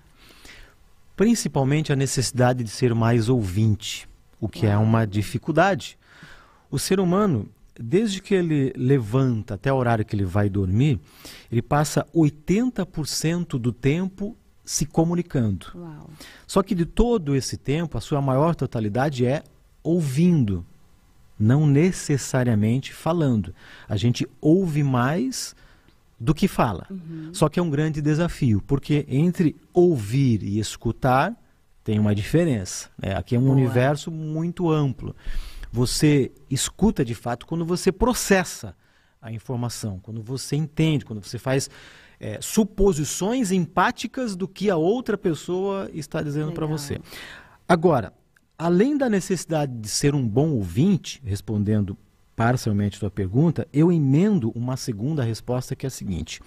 Principalmente a necessidade de ser mais ouvinte, o que é uma dificuldade. O ser humano, desde que ele levanta até o horário que ele vai dormir, ele passa 80% do tempo se comunicando. Uau. Só que de todo esse tempo, a sua maior totalidade é ouvindo, não necessariamente falando. A gente ouve mais do que fala. Só que é um grande desafio, porque entre ouvir e escutar tem uma diferença. Né? Aqui é um Boa. universo muito amplo. Você escuta de fato quando você processa a informação, quando você entende, quando você faz é, suposições empáticas do que a outra pessoa está dizendo para você. Agora, além da necessidade de ser um bom ouvinte, respondendo parcialmente a sua pergunta, eu emendo uma segunda resposta que é a seguinte.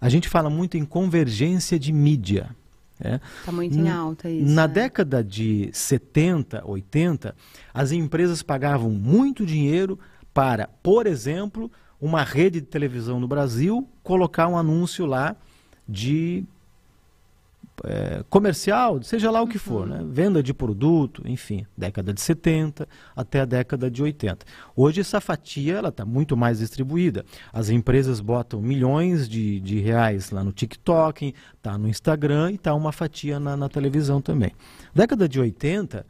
A gente fala muito em convergência de mídia. Está é. Tá muito em alta isso. Na né? década de 70, 80, as empresas pagavam muito dinheiro para, por exemplo, uma rede de televisão no Brasil colocar um anúncio lá de é, comercial, seja lá o que for, né? venda de produto, enfim, década de 70 até a década de 80. Hoje essa fatia está muito mais distribuída. As empresas botam milhões de, de reais lá no TikTok, está no Instagram e está uma fatia na, na televisão também. Década de 80,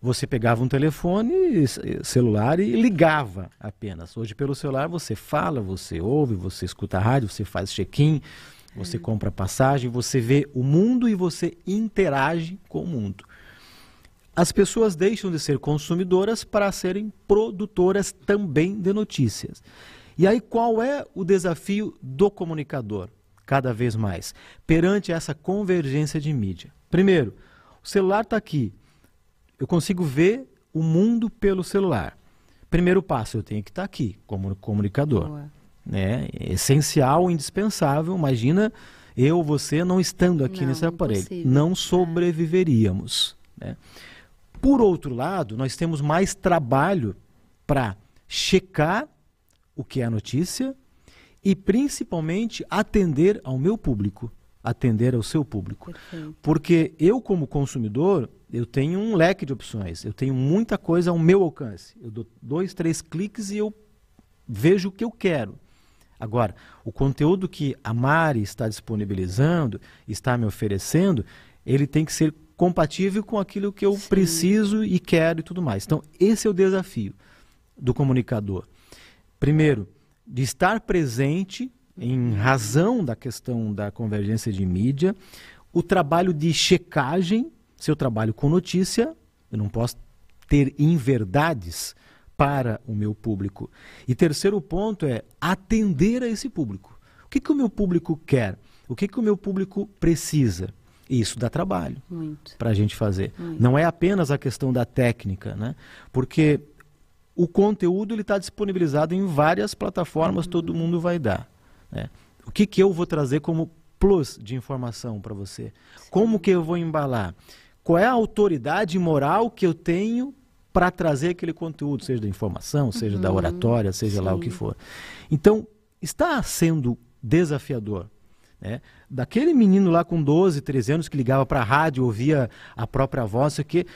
você pegava um telefone celular e ligava apenas. Hoje pelo celular você fala, você ouve, você escuta a rádio, você faz check-in você compra passagem, você vê o mundo e você interage com o mundo. As pessoas deixam de ser consumidoras para serem produtoras também de notícias. E aí qual é o desafio do comunicador? Cada vez mais, perante essa convergência de mídia. Primeiro, o celular está aqui. Eu consigo ver o mundo pelo celular. Primeiro passo, eu tenho que estar tá aqui como comunicador. Boa né? essencial, indispensável. Imagina eu, você não estando aqui não, nesse aparelho, impossível. não é. sobreviveríamos. Né? Por outro lado, nós temos mais trabalho para checar o que é a notícia e principalmente atender ao meu público, atender ao seu público. Perfeito. Porque eu como consumidor, eu tenho um leque de opções, eu tenho muita coisa ao meu alcance. Eu dou dois, três cliques e eu vejo o que eu quero. Agora, o conteúdo que a Mari está disponibilizando, está me oferecendo, ele tem que ser compatível com aquilo que eu Sim. preciso e quero e tudo mais. Então, esse é o desafio do comunicador. Primeiro, de estar presente em razão da questão da convergência de mídia, o trabalho de checagem, se eu trabalho com notícia, eu não posso ter inverdades para o meu público. E terceiro ponto é atender a esse público. O que, que o meu público quer? O que, que o meu público precisa? Isso dá trabalho para a gente fazer. Muito. Não é apenas a questão da técnica, né? porque o conteúdo está disponibilizado em várias plataformas, uhum. todo mundo vai dar. Né? O que, que eu vou trazer como plus de informação para você? Sim. Como que eu vou embalar? Qual é a autoridade moral que eu tenho para trazer aquele conteúdo, seja da informação, seja uhum, da oratória, seja sim. lá o que for. Então, está sendo desafiador. Né? Daquele menino lá com 12, 13 anos que ligava para a rádio, ouvia a própria voz, que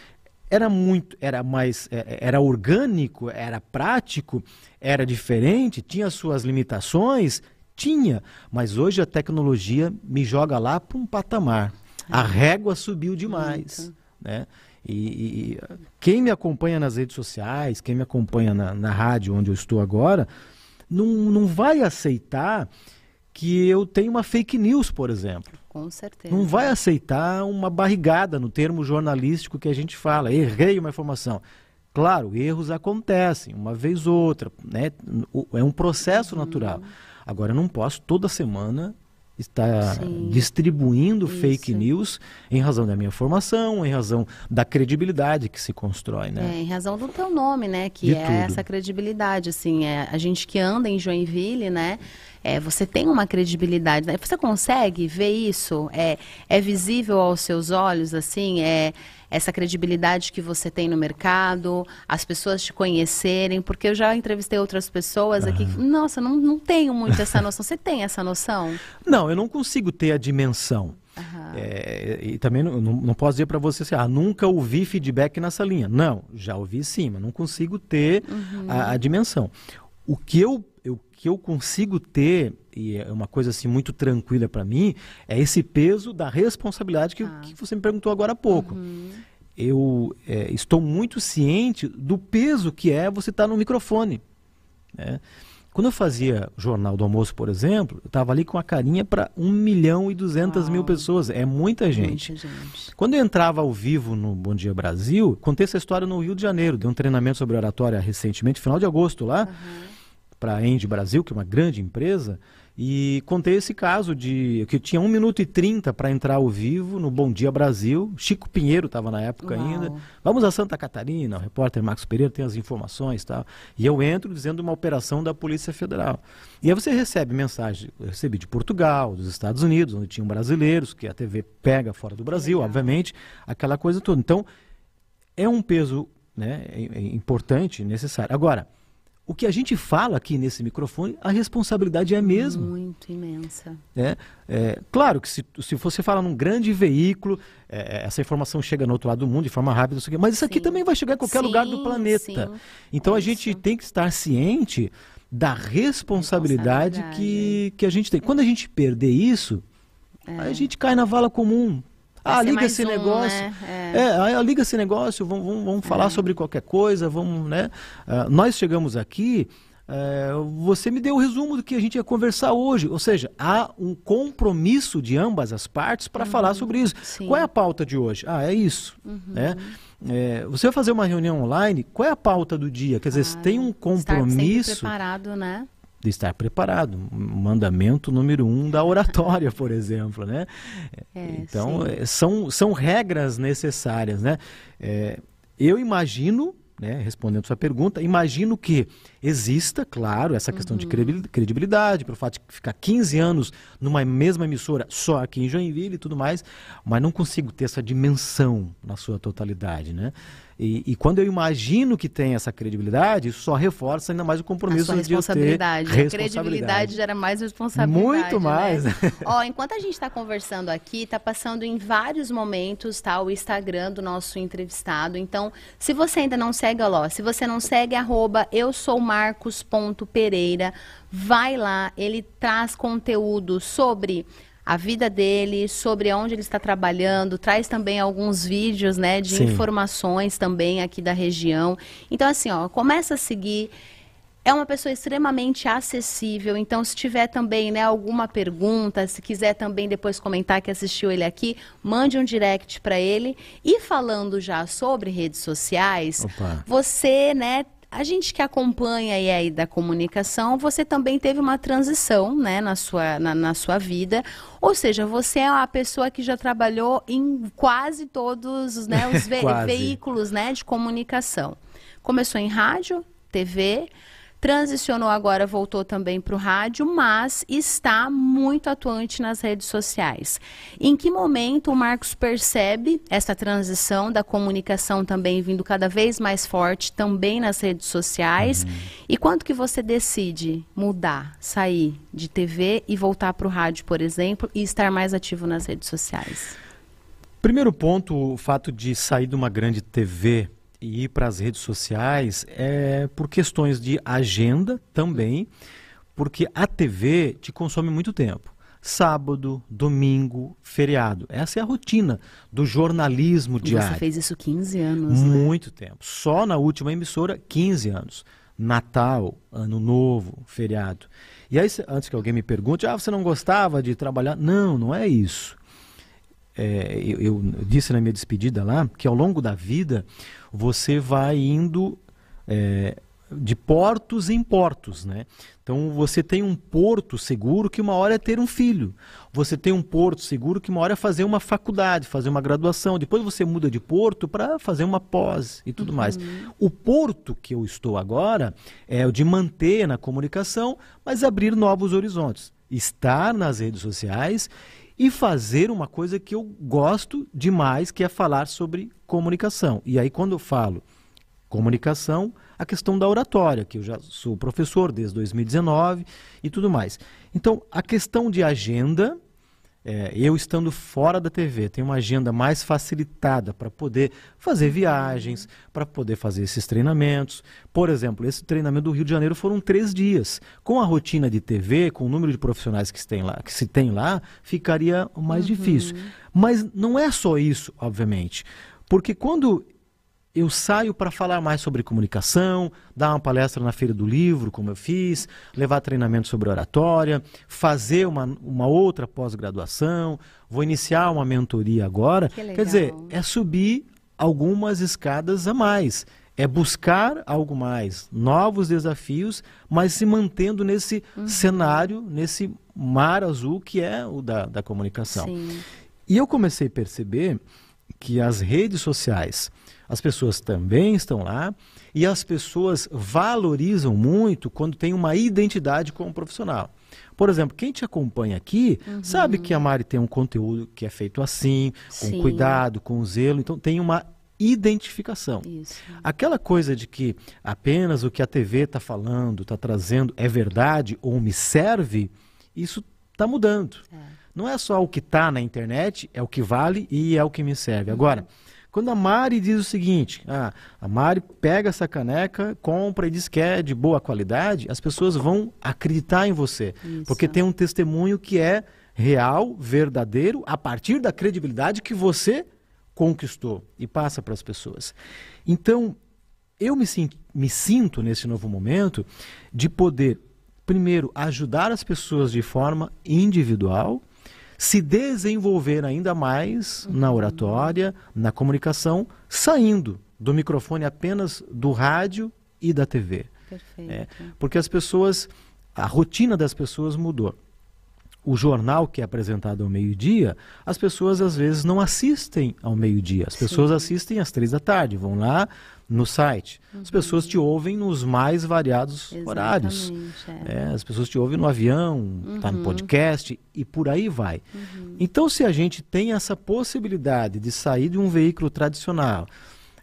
era muito, era mais, é, é, era orgânico, era prático, era diferente, tinha suas limitações, tinha, mas hoje a tecnologia me joga lá para um patamar. A régua subiu demais, né? E, e, quem me acompanha nas redes sociais, quem me acompanha na, na rádio onde eu estou agora, não, não vai aceitar que eu tenha uma fake news, por exemplo. Com certeza. Não vai aceitar uma barrigada no termo jornalístico que a gente fala. Errei uma informação. Claro, erros acontecem, uma vez ou outra. Né? É um processo uhum. natural. Agora, eu não posso toda semana está Sim. distribuindo Isso. fake news em razão da minha formação, em razão da credibilidade que se constrói, né? É, em razão do teu nome, né? Que De é tudo. essa credibilidade, assim, é, a gente que anda em Joinville, né? É, você tem uma credibilidade, né? Você consegue ver isso? É, é visível aos seus olhos, assim? É essa credibilidade que você tem no mercado, as pessoas te conhecerem, porque eu já entrevistei outras pessoas aqui, que, nossa, não, não tenho muito essa [LAUGHS] noção. Você tem essa noção? Não, eu não consigo ter a dimensão. É, e também não, não posso dizer para você assim, ah, nunca ouvi feedback nessa linha. Não, já ouvi sim, mas não consigo ter uhum. a, a, dimensão. O que eu, que eu consigo ter, e é uma coisa assim muito tranquila para mim, é esse peso da responsabilidade que, ah. que você me perguntou agora há pouco. Uhum. Eu é, estou muito ciente do peso que é você estar tá no microfone. Né? Quando eu fazia Jornal do Almoço, por exemplo, eu estava ali com a carinha para 1 milhão e 200 mil pessoas. É muita gente. muita gente. Quando eu entrava ao vivo no Bom Dia Brasil, contei essa história no Rio de Janeiro. Dei um treinamento sobre oratória recentemente, final de agosto lá, uhum. Para a End Brasil, que é uma grande empresa. E contei esse caso de que eu tinha 1 minuto e 30 para entrar ao vivo no Bom Dia Brasil. Chico Pinheiro estava na época Uau. ainda. Vamos a Santa Catarina, o repórter Marcos Pereira tem as informações e tal. E eu entro dizendo uma operação da Polícia Federal. E aí você recebe mensagem, eu recebi de Portugal, dos Estados Unidos, onde tinham brasileiros, que a TV pega fora do Brasil, Legal. obviamente, aquela coisa toda. Então, é um peso né, é, é importante, necessário. Agora, o que a gente fala aqui nesse microfone, a responsabilidade é a mesma. Muito imensa. É, é claro que se, se você fala num grande veículo, é, essa informação chega no outro lado do mundo de forma rápida, mas isso aqui sim. também vai chegar em qualquer sim, lugar do planeta. Sim, então a gente tem que estar ciente da responsabilidade, responsabilidade, Que, que a gente tem. Quando a gente perder isso, é. a gente cai na vala comum. Ah, liga esse um, negócio. Né? É. é, ah, liga esse negócio, vamos, vamos, vamos falar é. sobre qualquer coisa, vamos, né? Uh, nós chegamos aqui, uh, você me deu o resumo do que a gente ia conversar hoje. Ou seja, há um compromisso de ambas as partes para uhum. falar sobre isso. Sim. Qual é a pauta de hoje? Ah, é isso. Uhum. Né? É, você vai fazer uma reunião online, qual é a pauta do dia? Quer dizer, ah, tem um compromisso. Estar preparado, né? De estar preparado. Mandamento número um da oratória, por exemplo, né? É, então, sim. É, são, são regras necessárias, né? É, eu imagino, né, respondendo sua pergunta, imagino que exista, claro, essa questão uhum. de credibilidade, pelo fato de ficar 15 anos numa mesma emissora só aqui em Joinville e tudo mais, mas não consigo ter essa dimensão na sua totalidade, né? E, e, quando eu imagino que tem essa credibilidade, isso só reforça ainda mais o compromisso a de responsabilidade. ter responsabilidade. A credibilidade gera mais responsabilidade. Muito né? mais. Né? [LAUGHS] Ó, enquanto a gente está conversando aqui, está passando em vários momentos tá, o Instagram do nosso entrevistado. Então, se você ainda não segue, ó, se você não segue, arroba eu sou marcos.pereira, vai lá, ele traz conteúdo sobre a vida dele, sobre onde ele está trabalhando, traz também alguns vídeos, né, de Sim. informações também aqui da região. Então assim, ó, começa a seguir. É uma pessoa extremamente acessível, então se tiver também, né, alguma pergunta, se quiser também depois comentar que assistiu ele aqui, mande um direct para ele. E falando já sobre redes sociais, Opa. você, né, a gente que acompanha aí, aí da comunicação, você também teve uma transição né, na, sua, na, na sua vida. Ou seja, você é uma pessoa que já trabalhou em quase todos né, os [LAUGHS] ve veículos né, de comunicação. Começou em rádio, TV, transicionou agora, voltou também para o rádio, mas está muito atuante nas redes sociais. Em que momento o Marcos percebe essa transição da comunicação também vindo cada vez mais forte também nas redes sociais? Uhum. E quando que você decide mudar, sair de TV e voltar para o rádio, por exemplo, e estar mais ativo nas redes sociais? Primeiro ponto, o fato de sair de uma grande TV e ir para as redes sociais é por questões de agenda também, porque a TV te consome muito tempo. Sábado, domingo, feriado. Essa é a rotina do jornalismo e diário. Você fez isso 15 anos, né? Muito né? tempo. Só na última emissora, 15 anos. Natal, Ano Novo, feriado. E aí, antes que alguém me pergunte, ah, você não gostava de trabalhar? Não, não é isso é, eu, eu, disse na minha despedida lá que ao longo da vida você vai indo é, de portos em portos, né? Então você tem um porto seguro que uma hora é ter um filho. Você tem um porto seguro que uma hora é fazer uma faculdade, fazer uma graduação. Depois você muda de porto para fazer uma pós e tudo uhum. mais. O porto que eu estou agora é o de manter na comunicação, mas abrir novos horizontes. Estar nas redes sociais e fazer uma coisa que eu gosto demais, que é falar sobre comunicação. E aí, quando eu falo comunicação, a questão da oratória, que eu já sou professor desde 2019 e tudo mais. Então, a questão de agenda é, eu estando fora da TV, tenho uma agenda mais facilitada para poder fazer viagens, para poder fazer esses treinamentos. Por exemplo, esse treinamento do Rio de Janeiro foram três dias. Com a rotina de TV, com o número de profissionais que se tem lá, que se tem lá ficaria mais uhum. difícil. Mas não é só isso, obviamente. Porque quando eu saio para falar mais sobre comunicação, dar uma palestra na Feira do Livro, como eu fiz, levar treinamento sobre oratória, fazer uma, uma outra pós-graduação, vou iniciar uma mentoria agora. Quer dizer, é subir algumas escadas a mais. É buscar algo mais, novos desafios, mas se mantendo nesse uhum. cenário, nesse mar azul que é o da, da comunicação. Sim. E eu comecei a perceber que as redes sociais, as pessoas também estão lá e as pessoas valorizam muito quando tem uma identidade como profissional. Por exemplo, quem te acompanha aqui uhum. sabe que a Mari tem um conteúdo que é feito assim, com Sim. cuidado, com zelo, então tem uma identificação. Isso. Aquela coisa de que apenas o que a TV está falando, está trazendo é verdade ou me serve, isso está mudando. É. Não é só o que está na internet, é o que vale e é o que me serve. Uhum. Agora, quando a Mari diz o seguinte, ah, a Mari pega essa caneca, compra e diz que é de boa qualidade, as pessoas vão acreditar em você. Isso. Porque tem um testemunho que é real, verdadeiro, a partir da credibilidade que você conquistou e passa para as pessoas. Então, eu me, me sinto nesse novo momento de poder, primeiro, ajudar as pessoas de forma individual se desenvolver ainda mais uhum. na oratória, na comunicação, saindo do microfone apenas do rádio e da TV. Perfeito. É, porque as pessoas, a rotina das pessoas mudou. O jornal que é apresentado ao meio-dia, as pessoas às vezes não assistem ao meio-dia. As pessoas Sim. assistem às três da tarde, vão lá, no site. Uhum. As pessoas te ouvem nos mais variados Exatamente, horários. É. É, as pessoas te ouvem no avião, está uhum. no podcast e por aí vai. Uhum. Então, se a gente tem essa possibilidade de sair de um veículo tradicional,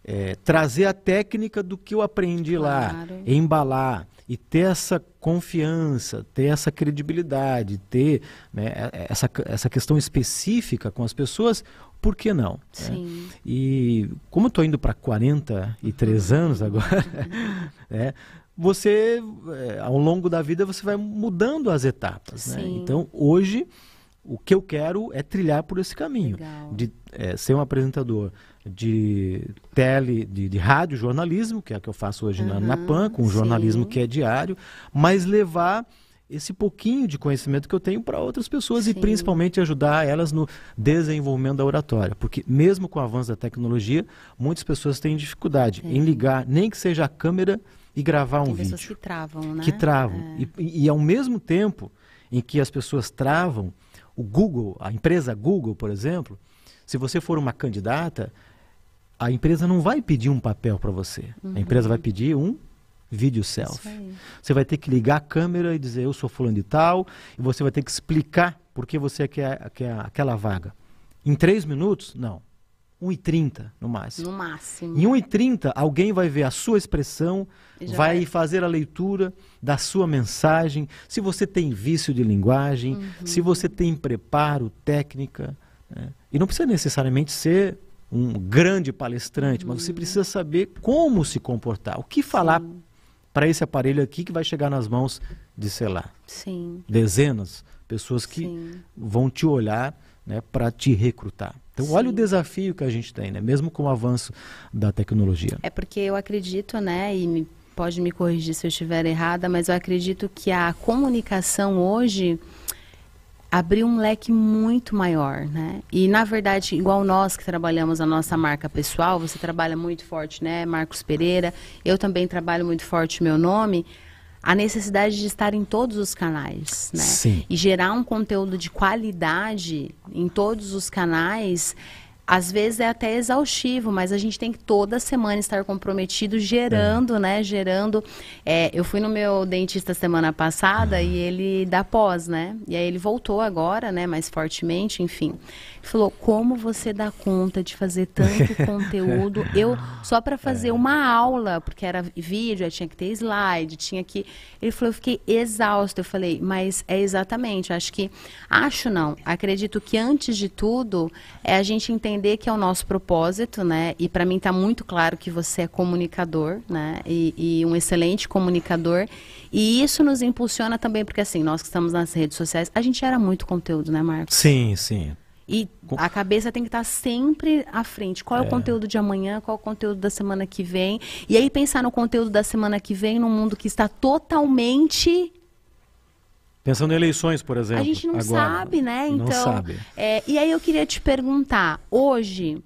é, trazer a técnica do que eu aprendi claro. lá, embalar e ter essa confiança, ter essa credibilidade, ter né, essa, essa questão específica com as pessoas, por que não? Né? Sim. É. E como eu estou indo para 43 uhum. anos agora, [LAUGHS] é, você, é, ao longo da vida, você vai mudando as etapas. Né? Então, hoje, o que eu quero é trilhar por esse caminho. Legal. De é, ser um apresentador de tele, de, de rádio jornalismo, que é o que eu faço hoje uhum, na, na PAN, com um jornalismo que é diário, mas levar esse pouquinho de conhecimento que eu tenho para outras pessoas Sim. e principalmente ajudar elas no desenvolvimento da oratória. Porque mesmo com o avanço da tecnologia, muitas pessoas têm dificuldade em ligar, nem que seja a câmera e gravar Tem um vídeo. que travam, né? Que travam. É. E, e ao mesmo tempo em que as pessoas travam, o Google, a empresa Google, por exemplo, se você for uma candidata, a empresa não vai pedir um papel para você. Uhum. A empresa vai pedir um vídeo selfie. Você vai ter que ligar a câmera e dizer eu sou fulano de tal, e você vai ter que explicar por que você quer, quer aquela vaga. Em três minutos? Não. 1,30 no máximo. No máximo. Em 1,30, alguém vai ver a sua expressão, vai fazer a leitura da sua mensagem, se você tem vício de linguagem, uhum. se você tem preparo, técnica. Né? E não precisa necessariamente ser um grande palestrante, uhum. mas você uhum. precisa saber como se comportar, o que falar para esse aparelho aqui que vai chegar nas mãos de, sei lá, Sim. dezenas pessoas que Sim. vão te olhar né, para te recrutar. Então, Sim. olha o desafio que a gente tem, né, mesmo com o avanço da tecnologia. É porque eu acredito, né, e me, pode me corrigir se eu estiver errada, mas eu acredito que a comunicação hoje abriu um leque muito maior, né? E na verdade, igual nós que trabalhamos a nossa marca pessoal, você trabalha muito forte, né, Marcos Pereira, eu também trabalho muito forte meu nome, a necessidade de estar em todos os canais, né? Sim. E gerar um conteúdo de qualidade em todos os canais às vezes é até exaustivo, mas a gente tem que toda semana estar comprometido, gerando, é. né? Gerando. É, eu fui no meu dentista semana passada e ele dá pós, né? E aí ele voltou agora, né? Mais fortemente, enfim falou: como você dá conta de fazer tanto [LAUGHS] conteúdo? Eu, só para fazer é. uma aula, porque era vídeo, aí tinha que ter slide, tinha que. Ele falou: eu fiquei exausto. Eu falei: mas é exatamente. Acho que. Acho não. Acredito que antes de tudo é a gente entender que é o nosso propósito, né? E para mim está muito claro que você é comunicador, né? E, e um excelente comunicador. E isso nos impulsiona também, porque assim, nós que estamos nas redes sociais, a gente era muito conteúdo, né, Marcos? Sim, sim. E a cabeça tem que estar sempre à frente. Qual é, é, o conteúdo de amanhã? Qual é o conteúdo da semana que vem? E aí pensar no conteúdo da semana que vem num mundo que está totalmente Pensando em eleições, por exemplo. A gente não agora, sabe, né? Então, não sabe. É, e aí eu queria te perguntar, hoje,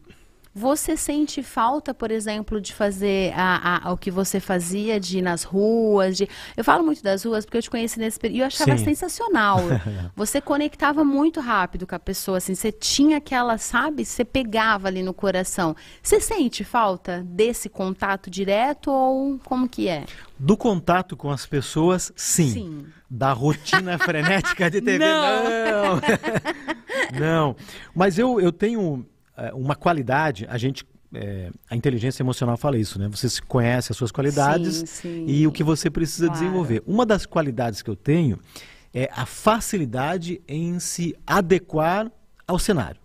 você sente falta, por exemplo, de fazer a, a, o que você fazia, de ir nas ruas? De... Eu falo muito das ruas porque eu te conheci nesse período e eu achava Sim. sensacional. [LAUGHS] você conectava muito rápido com a pessoa, assim, você tinha aquela, sabe? Você pegava ali no coração. Você sente falta desse contato direto ou como que é? Do contato com as pessoas, sim. sim. Da rotina frenética de TV, [LAUGHS] não. Não. [LAUGHS] não. Mas eu, eu tenho uma qualidade, a gente é, a inteligência emocional fala isso, né? Você conhece as suas qualidades sim, sim. e o que você precisa claro. desenvolver. Uma das qualidades que eu tenho é a facilidade em se adequar ao cenário.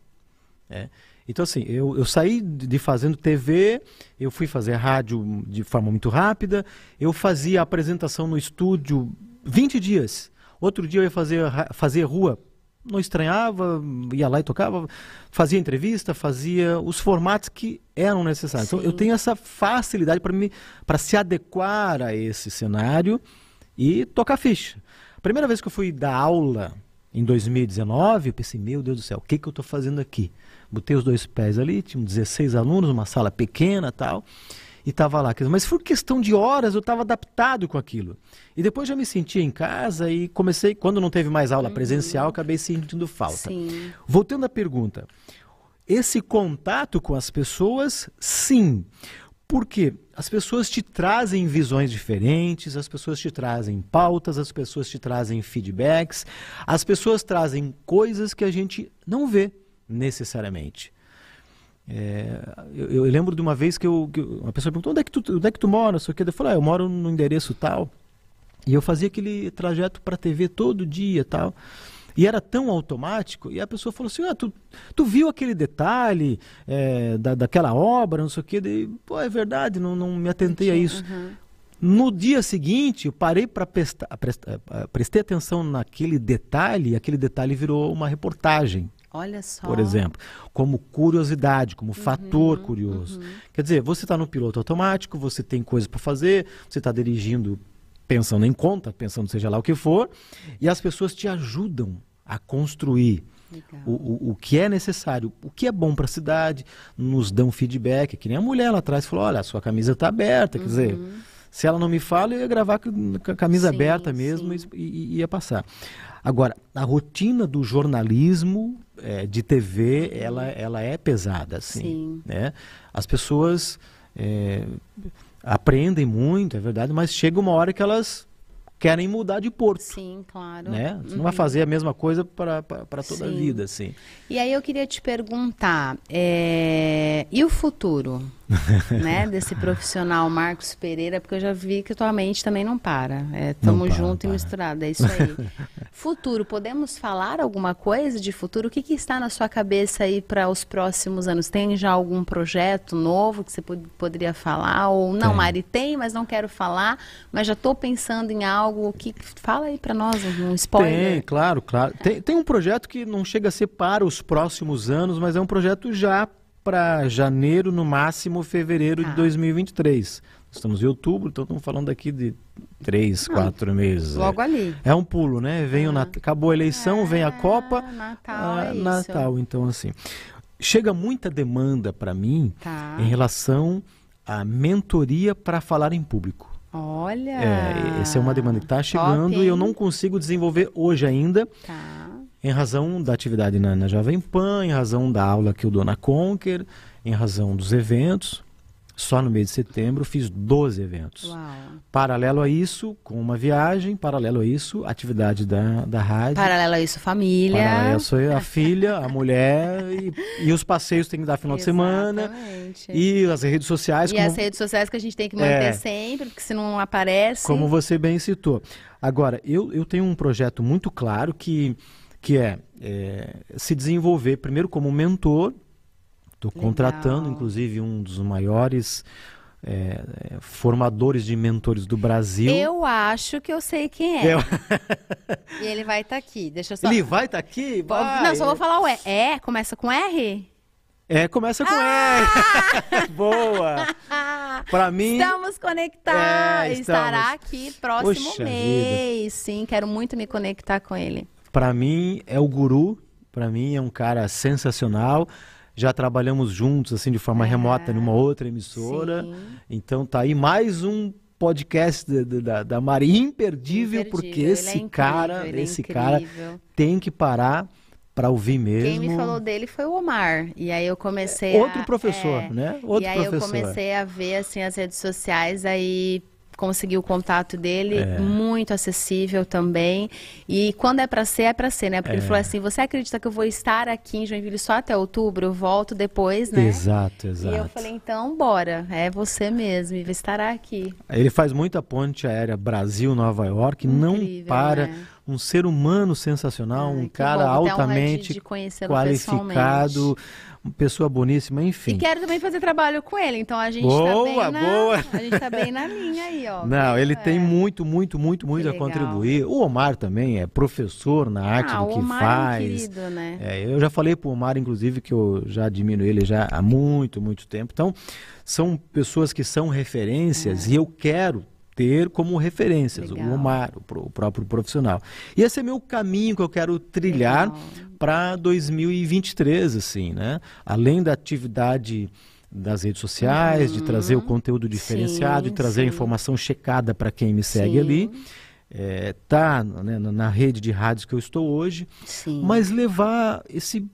Né? Então, assim, eu, eu saí de fazendo TV, eu fui fazer rádio de forma muito rápida, eu fazia apresentação no estúdio 20 dias. Outro dia eu ia fazer, fazer rua não estranhava, ia lá e tocava, fazia entrevista, fazia os formatos que eram necessários. Sim. Então eu tenho essa facilidade para me para se adequar a esse cenário e tocar ficha. A primeira vez que eu fui dar aula em 2019, eu pensei, meu Deus do céu, o que, que eu estou fazendo aqui? Botei os dois pés ali, tinha 16 alunos, uma sala pequena tal e estava lá. Mas foi questão de horas, eu estava adaptado com aquilo. E depois já me sentia em casa e comecei, quando não teve mais aula uhum. presencial, acabei sentindo falta. Sim. Voltando à pergunta, esse contato com as pessoas, sim. Porque as pessoas te trazem visões diferentes, as pessoas te trazem pautas, as pessoas te trazem feedbacks, as pessoas trazem coisas que a gente não vê necessariamente. É, eu, eu, lembro de uma vez que, eu, que uma pessoa perguntou onde é que tu, onde é que tu mora, Eu falei, ah, eu moro no endereço tal. E eu fazia aquele trajeto para a TV todo dia tal. E era tão automático, e a pessoa falou assim: ah, tu, tu viu aquele detalhe é, da, daquela obra, não sei o quê? Daí, Pô, é verdade, não, não me atentei a isso. Uhum. No dia seguinte, eu parei para prestar, prestar, prestei atenção naquele detalhe, e aquele detalhe virou uma reportagem. Olha só. Por exemplo, como curiosidade, como uhum, fator curioso. Uhum. Quer dizer, você está no piloto automático, você tem coisas para fazer, você está dirigindo pensando em conta, pensando seja lá o que for, e as pessoas te ajudam a construir o, o, o, que é necessário, o que é bom para a cidade, nos dão feedback, que nem a mulher lá atrás falou, olha, a sua camisa está aberta, uhum. quer dizer, uhum. Se ela não me fala, eu ia gravar com a camisa sim, aberta mesmo e, e, ia passar. Agora, a rotina do jornalismo é, de TV, ela, ela é pesada, assim. Sim. Né? As pessoas é, aprendem muito, é verdade, mas chega uma hora que elas querem mudar de porto. Sim, claro. Né? Você uhum. não vai uhum. fazer a mesma coisa para toda Sim. a vida, assim. E aí eu queria te perguntar, é... e o futuro? [LAUGHS] né, desse profissional Marcos Pereira, porque eu já vi que tua mente também não para. Estamos é, juntos e misturados, é isso aí. [LAUGHS] futuro, podemos falar alguma coisa de futuro? O que, que está na sua cabeça aí para os próximos anos? Tem já algum projeto novo que você pod poderia falar? Ou não, tem. Mari, tem, mas não quero falar, mas já estou pensando em algo. que Fala aí para nós, um spoiler. Tem, claro, claro. Tem, tem um projeto que não chega a ser para os próximos anos, mas é um projeto já para janeiro, no máximo fevereiro ah. de 2023. Estamos em outubro, então estamos falando aqui de três, quatro meses. Logo é. ali. É um pulo, né? Vem ah. o Nat... Acabou a eleição, vem a Copa. Natal, ah, é Natal, então assim. Chega muita demanda para mim tá. em relação à mentoria para falar em público. Olha! É, essa é uma demanda que está chegando Top, e eu não consigo desenvolver hoje ainda. Tá em razão da atividade na, na Jovem Pan, em razão da aula que eu dou na Conquer, em razão dos eventos. Só no mês de setembro fiz 12 eventos. Uau. Paralelo a isso, com uma viagem, paralelo a isso, atividade da, da rádio. Paralelo a isso, família. Paralelo a isso, a [LAUGHS] filha, a mulher e, e os passeios tem que dar final Exatamente. de semana. E as redes sociais. E como... as redes sociais que a gente tem que manter é, sempre, porque se não aparece. Como você bem citou. Agora, eu, eu tenho um projeto muito claro que que é, é se desenvolver primeiro como mentor. Estou contratando, inclusive, um dos maiores é, formadores de mentores do Brasil. Eu acho que eu sei quem é. Eu... e ele vai estar tá aqui. Deixa eu só. Ele vai estar tá aqui? Vai. Não, só vou falar o E. É, começa com R? É, começa com ah! R. [LAUGHS] Boa! Para mim. Estamos conectados. É, estamos... Estará aqui próximo Poxa mês. Vida. Sim, quero muito me conectar com ele. Para mim é o guru. Para mim é um cara sensacional já trabalhamos juntos, assim, de forma é. remota, numa outra emissora. Sim. Então tá aí mais um podcast da, da, da Mari imperdível, imperdível. porque esse é incrível, cara, é esse cara tem que parar para ouvir mesmo. Quem me falou dele foi o Omar. E aí eu comecei Outro a, professor, é, né? Outro e aí professor. eu comecei a ver assim as redes sociais aí consegui o contato dele, é. muito acessível também. E quando é para ser, é para ser, né? Porque é. ele falou assim: você acredita que eu vou estar aqui em Joinville só até outubro? Eu volto depois, né? Exato, exato. E eu falei: então, bora, é você mesmo, e estará aqui. Ele faz muita ponte aérea Brasil-Nova York, Incrível, não para. Né? um ser humano sensacional, Ai, um cara bom, altamente qualificado, uma pessoa boníssima, enfim. E quero também fazer trabalho com ele, então a gente tá boa, tá bem na, boa. a gente tá bem na linha aí, ó. Não, ele é. tem muito, muito, muito, muito a contribuir. O Omar também é professor na arte ah, do que Omar faz. É um querido, né? É, eu já falei pro Omar, inclusive, que eu já admiro ele já há muito, muito tempo. Então, são pessoas que são referências é. e eu quero ter como referências Legal. o Omar, o, o, próprio profissional. E esse é meu caminho que eu quero trilhar para 2023, assim, né? Além da atividade das redes sociais, uhum. de trazer o conteúdo diferenciado, sim, de trazer sim. a informação checada para quem me segue sim. ali. É, tá né, na rede de rádios que eu estou hoje, mas levar esse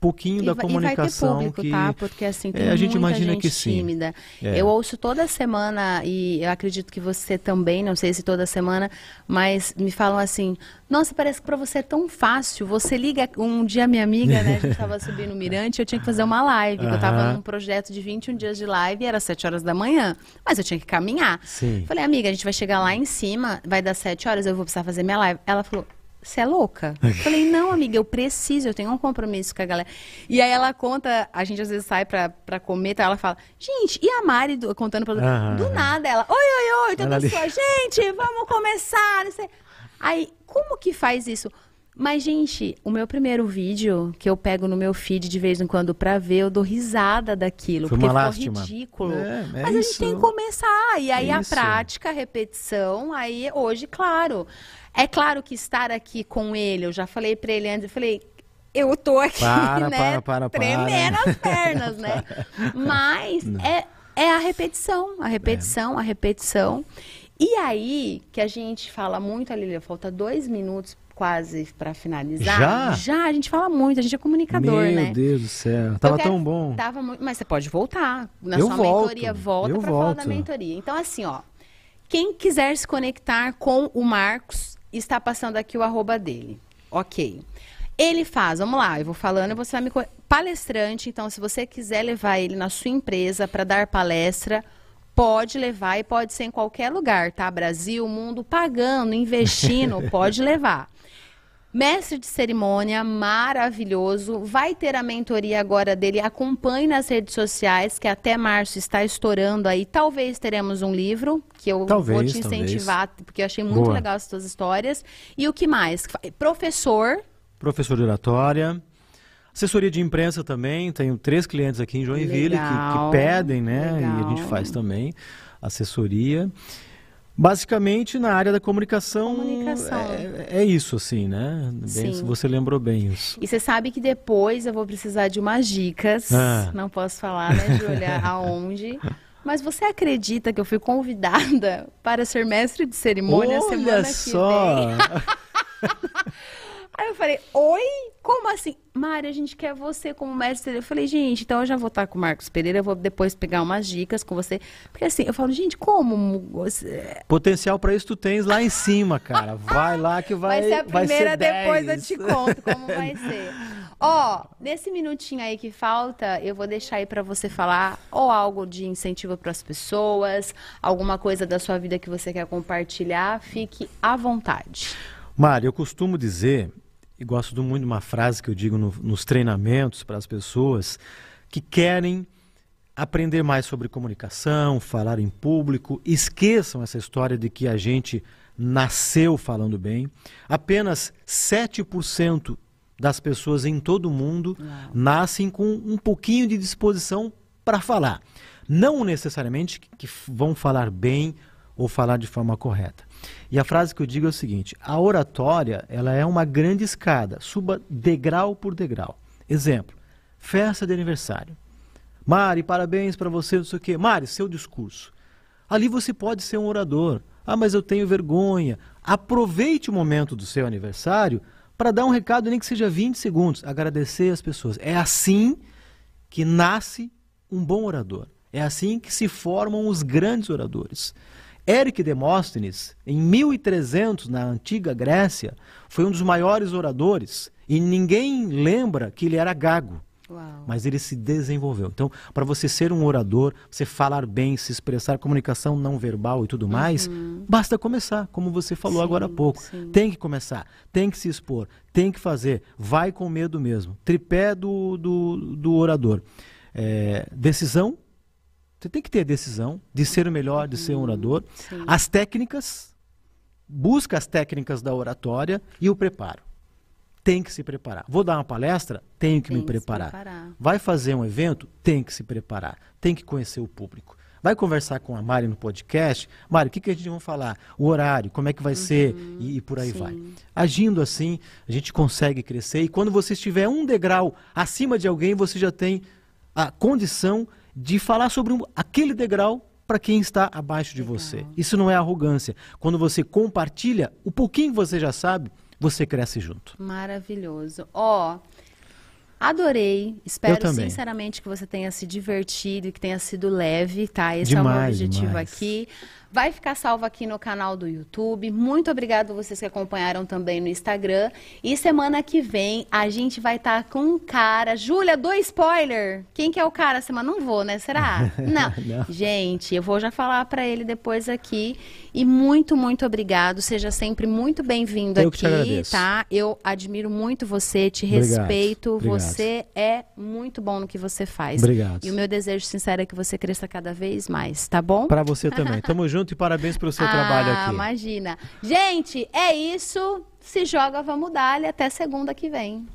pouquinho e da comunicação vai ter público, que tá? Porque assim tem é, a gente imagina gente que sim. tímida. É. Eu ouço toda semana e eu acredito que você também, não sei se toda semana, mas me falam assim: "Nossa, parece que para você é tão fácil. Você liga um dia minha amiga, né, a gente estava subindo o Mirante, eu tinha que fazer uma live, eu estava num projeto de 21 dias de live e era 7 horas da manhã, mas eu tinha que caminhar. Sim. Falei: "Amiga, a gente vai chegar lá em cima, vai dar 7 horas, eu vou precisar fazer minha live". Ela falou: você é louca? Falei, não, amiga, eu preciso, eu tenho um compromisso com a galera. E aí ela conta, a gente às vezes sai pra, pra comer, tá? Ela fala, gente, e a Mari do, contando pra ah, do nada, ela, oi, oi, oi, tudo ali... sua, gente, vamos começar. Aí, como que faz isso? Mas, gente, o meu primeiro vídeo, que eu pego no meu feed de vez em quando pra ver, eu dou risada daquilo. Foi porque ficou ridículo. É, é Mas isso. a gente tem que começar. E aí é a prática, a repetição, aí hoje, claro. É claro que estar aqui com ele, eu já falei para ele antes, eu falei, eu tô aqui, para, né, para, para, tremendo as pernas, né? [LAUGHS] Mas é, é a repetição, a repetição, é. a repetição. E aí que a gente fala muito, ali, falta dois minutos quase para finalizar. Já? Já, a gente fala muito, a gente é comunicador, Meu né? Meu Deus do céu, tava quero, tão bom. Tava muito, mas você pode voltar. Na eu sua volto, mentoria, volta para falar da mentoria. Então, assim, ó, quem quiser se conectar com o Marcos, está passando aqui o arroba dele. Ok. Ele faz, vamos lá, eu vou falando, você vai me. Palestrante, então, se você quiser levar ele na sua empresa para dar palestra, pode levar e pode ser em qualquer lugar, tá? Brasil, mundo, pagando, investindo, [LAUGHS] pode levar. Mestre de cerimônia, maravilhoso. Vai ter a mentoria agora dele. Acompanhe nas redes sociais, que até março está estourando aí. Talvez teremos um livro, que eu talvez, vou te incentivar, talvez. porque eu achei muito Boa. legal as suas histórias. E o que mais? Professor. Professor de oratória. Assessoria de imprensa também. Tenho três clientes aqui em Joinville que, que, pedem, né? Legal. E a gente faz também assessoria. Basicamente, na área da comunicação, comunicação. É, é, isso, assim, né? Bem, Sim. Você lembrou bem isso. E você sabe que depois eu vou precisar de umas dicas. Ah. Não posso falar, né, Júlia, [LAUGHS] aonde. Mas você acredita que eu fui convidada [LAUGHS] para ser mestre de cerimônia Olha semana só. que vem? [LAUGHS] Aí eu falei, oi? Como assim? Mari, a gente quer você como mestre. Eu falei, gente, então eu já vou estar com o Marcos Pereira, eu vou depois pegar umas dicas com você. Porque assim, eu falo, gente, como? Você... Potencial para isso tu tens lá em cima, cara. Vai lá que [LAUGHS] vai. Vai ser a primeira, ser depois eu te conto como [LAUGHS] vai ser. Ó, nesse minutinho aí que falta, eu vou deixar aí para você falar ou algo de incentivo para as pessoas, alguma coisa da sua vida que você quer compartilhar, fique à vontade. Mari, eu costumo dizer e gosto muito de uma frase que eu digo no, nos treinamentos para as pessoas que querem aprender mais sobre comunicação, falar em público. Esqueçam essa história de que a gente nasceu falando bem. Apenas 7% das pessoas em todo o mundo Uau. nascem com um pouquinho de disposição para falar. Não necessariamente que vão falar bem ou falar de forma correta. E a frase que eu digo é o seguinte: a oratória ela é uma grande escada, suba degrau por degrau. Exemplo: festa de aniversário. Mari, parabéns para você, não sei o quê. Mari, seu discurso. Ali você pode ser um orador. Ah, mas eu tenho vergonha. Aproveite o momento do seu aniversário para dar um recado, nem que seja 20 segundos. Agradecer as pessoas. É assim que nasce um bom orador. É assim que se formam os grandes oradores. Eric Demóstenes, em 1300, na antiga Grécia, foi um dos maiores oradores e ninguém lembra que ele era gago. Uau. Mas ele se desenvolveu. Então, para você ser um orador, você falar bem, se expressar, comunicação não verbal e tudo mais, uhum. basta começar, como você falou sim, agora há pouco. Sim. Tem que começar, tem que se expor, tem que fazer. Vai com medo mesmo. Tripé do, do, do orador. É, decisão. Você tem que ter a decisão de ser o melhor, de ser um uhum. orador. Sim. As técnicas. Busca as técnicas da oratória e o preparo tem que se preparar. Vou dar uma palestra, tenho que tem me preparar. preparar. Vai fazer um evento, tem que se preparar. Tem que conhecer o público. Vai conversar com a Mari no podcast. Mari, o que, que a gente vai falar? O horário, como é que vai uhum, ser e, e, por aí sim. vai. Agindo assim, a gente consegue crescer. E quando você estiver um degrau acima de alguém, você já tem a condição de falar sobre um, aquele degrau para quem está abaixo de você. Isso não é arrogância. Quando você compartilha o pouquinho que você já sabe, você cresce junto. Maravilhoso. Ó, oh, adorei. Espero sinceramente que você tenha se divertido e que tenha sido leve, tá? Esse demais, é o meu objetivo demais. aqui. Vai ficar salvo aqui no canal do YouTube. Muito obrigado a vocês que acompanharam também no Instagram. E semana que vem a gente vai estar tá com um cara. Júlia, do spoiler. Quem que é o cara? Semana não vou, né? Será? [LAUGHS] Não. não. Gente, eu vou já falar para ele depois aqui. E muito, muito obrigado. Seja sempre muito bem-vindo aqui, tá? Eu admiro muito você, te obrigado. respeito. Obrigado. Você é muito bom no que você faz. Obrigado. E o meu desejo sincero é que você cresça cada vez mais, tá bom? Para você também. [LAUGHS] Tamo junto junto e parabéns pelo seu ah, trabalho aqui. Imagina. Gente, é isso. Se joga, vamos dar. Até segunda que vem.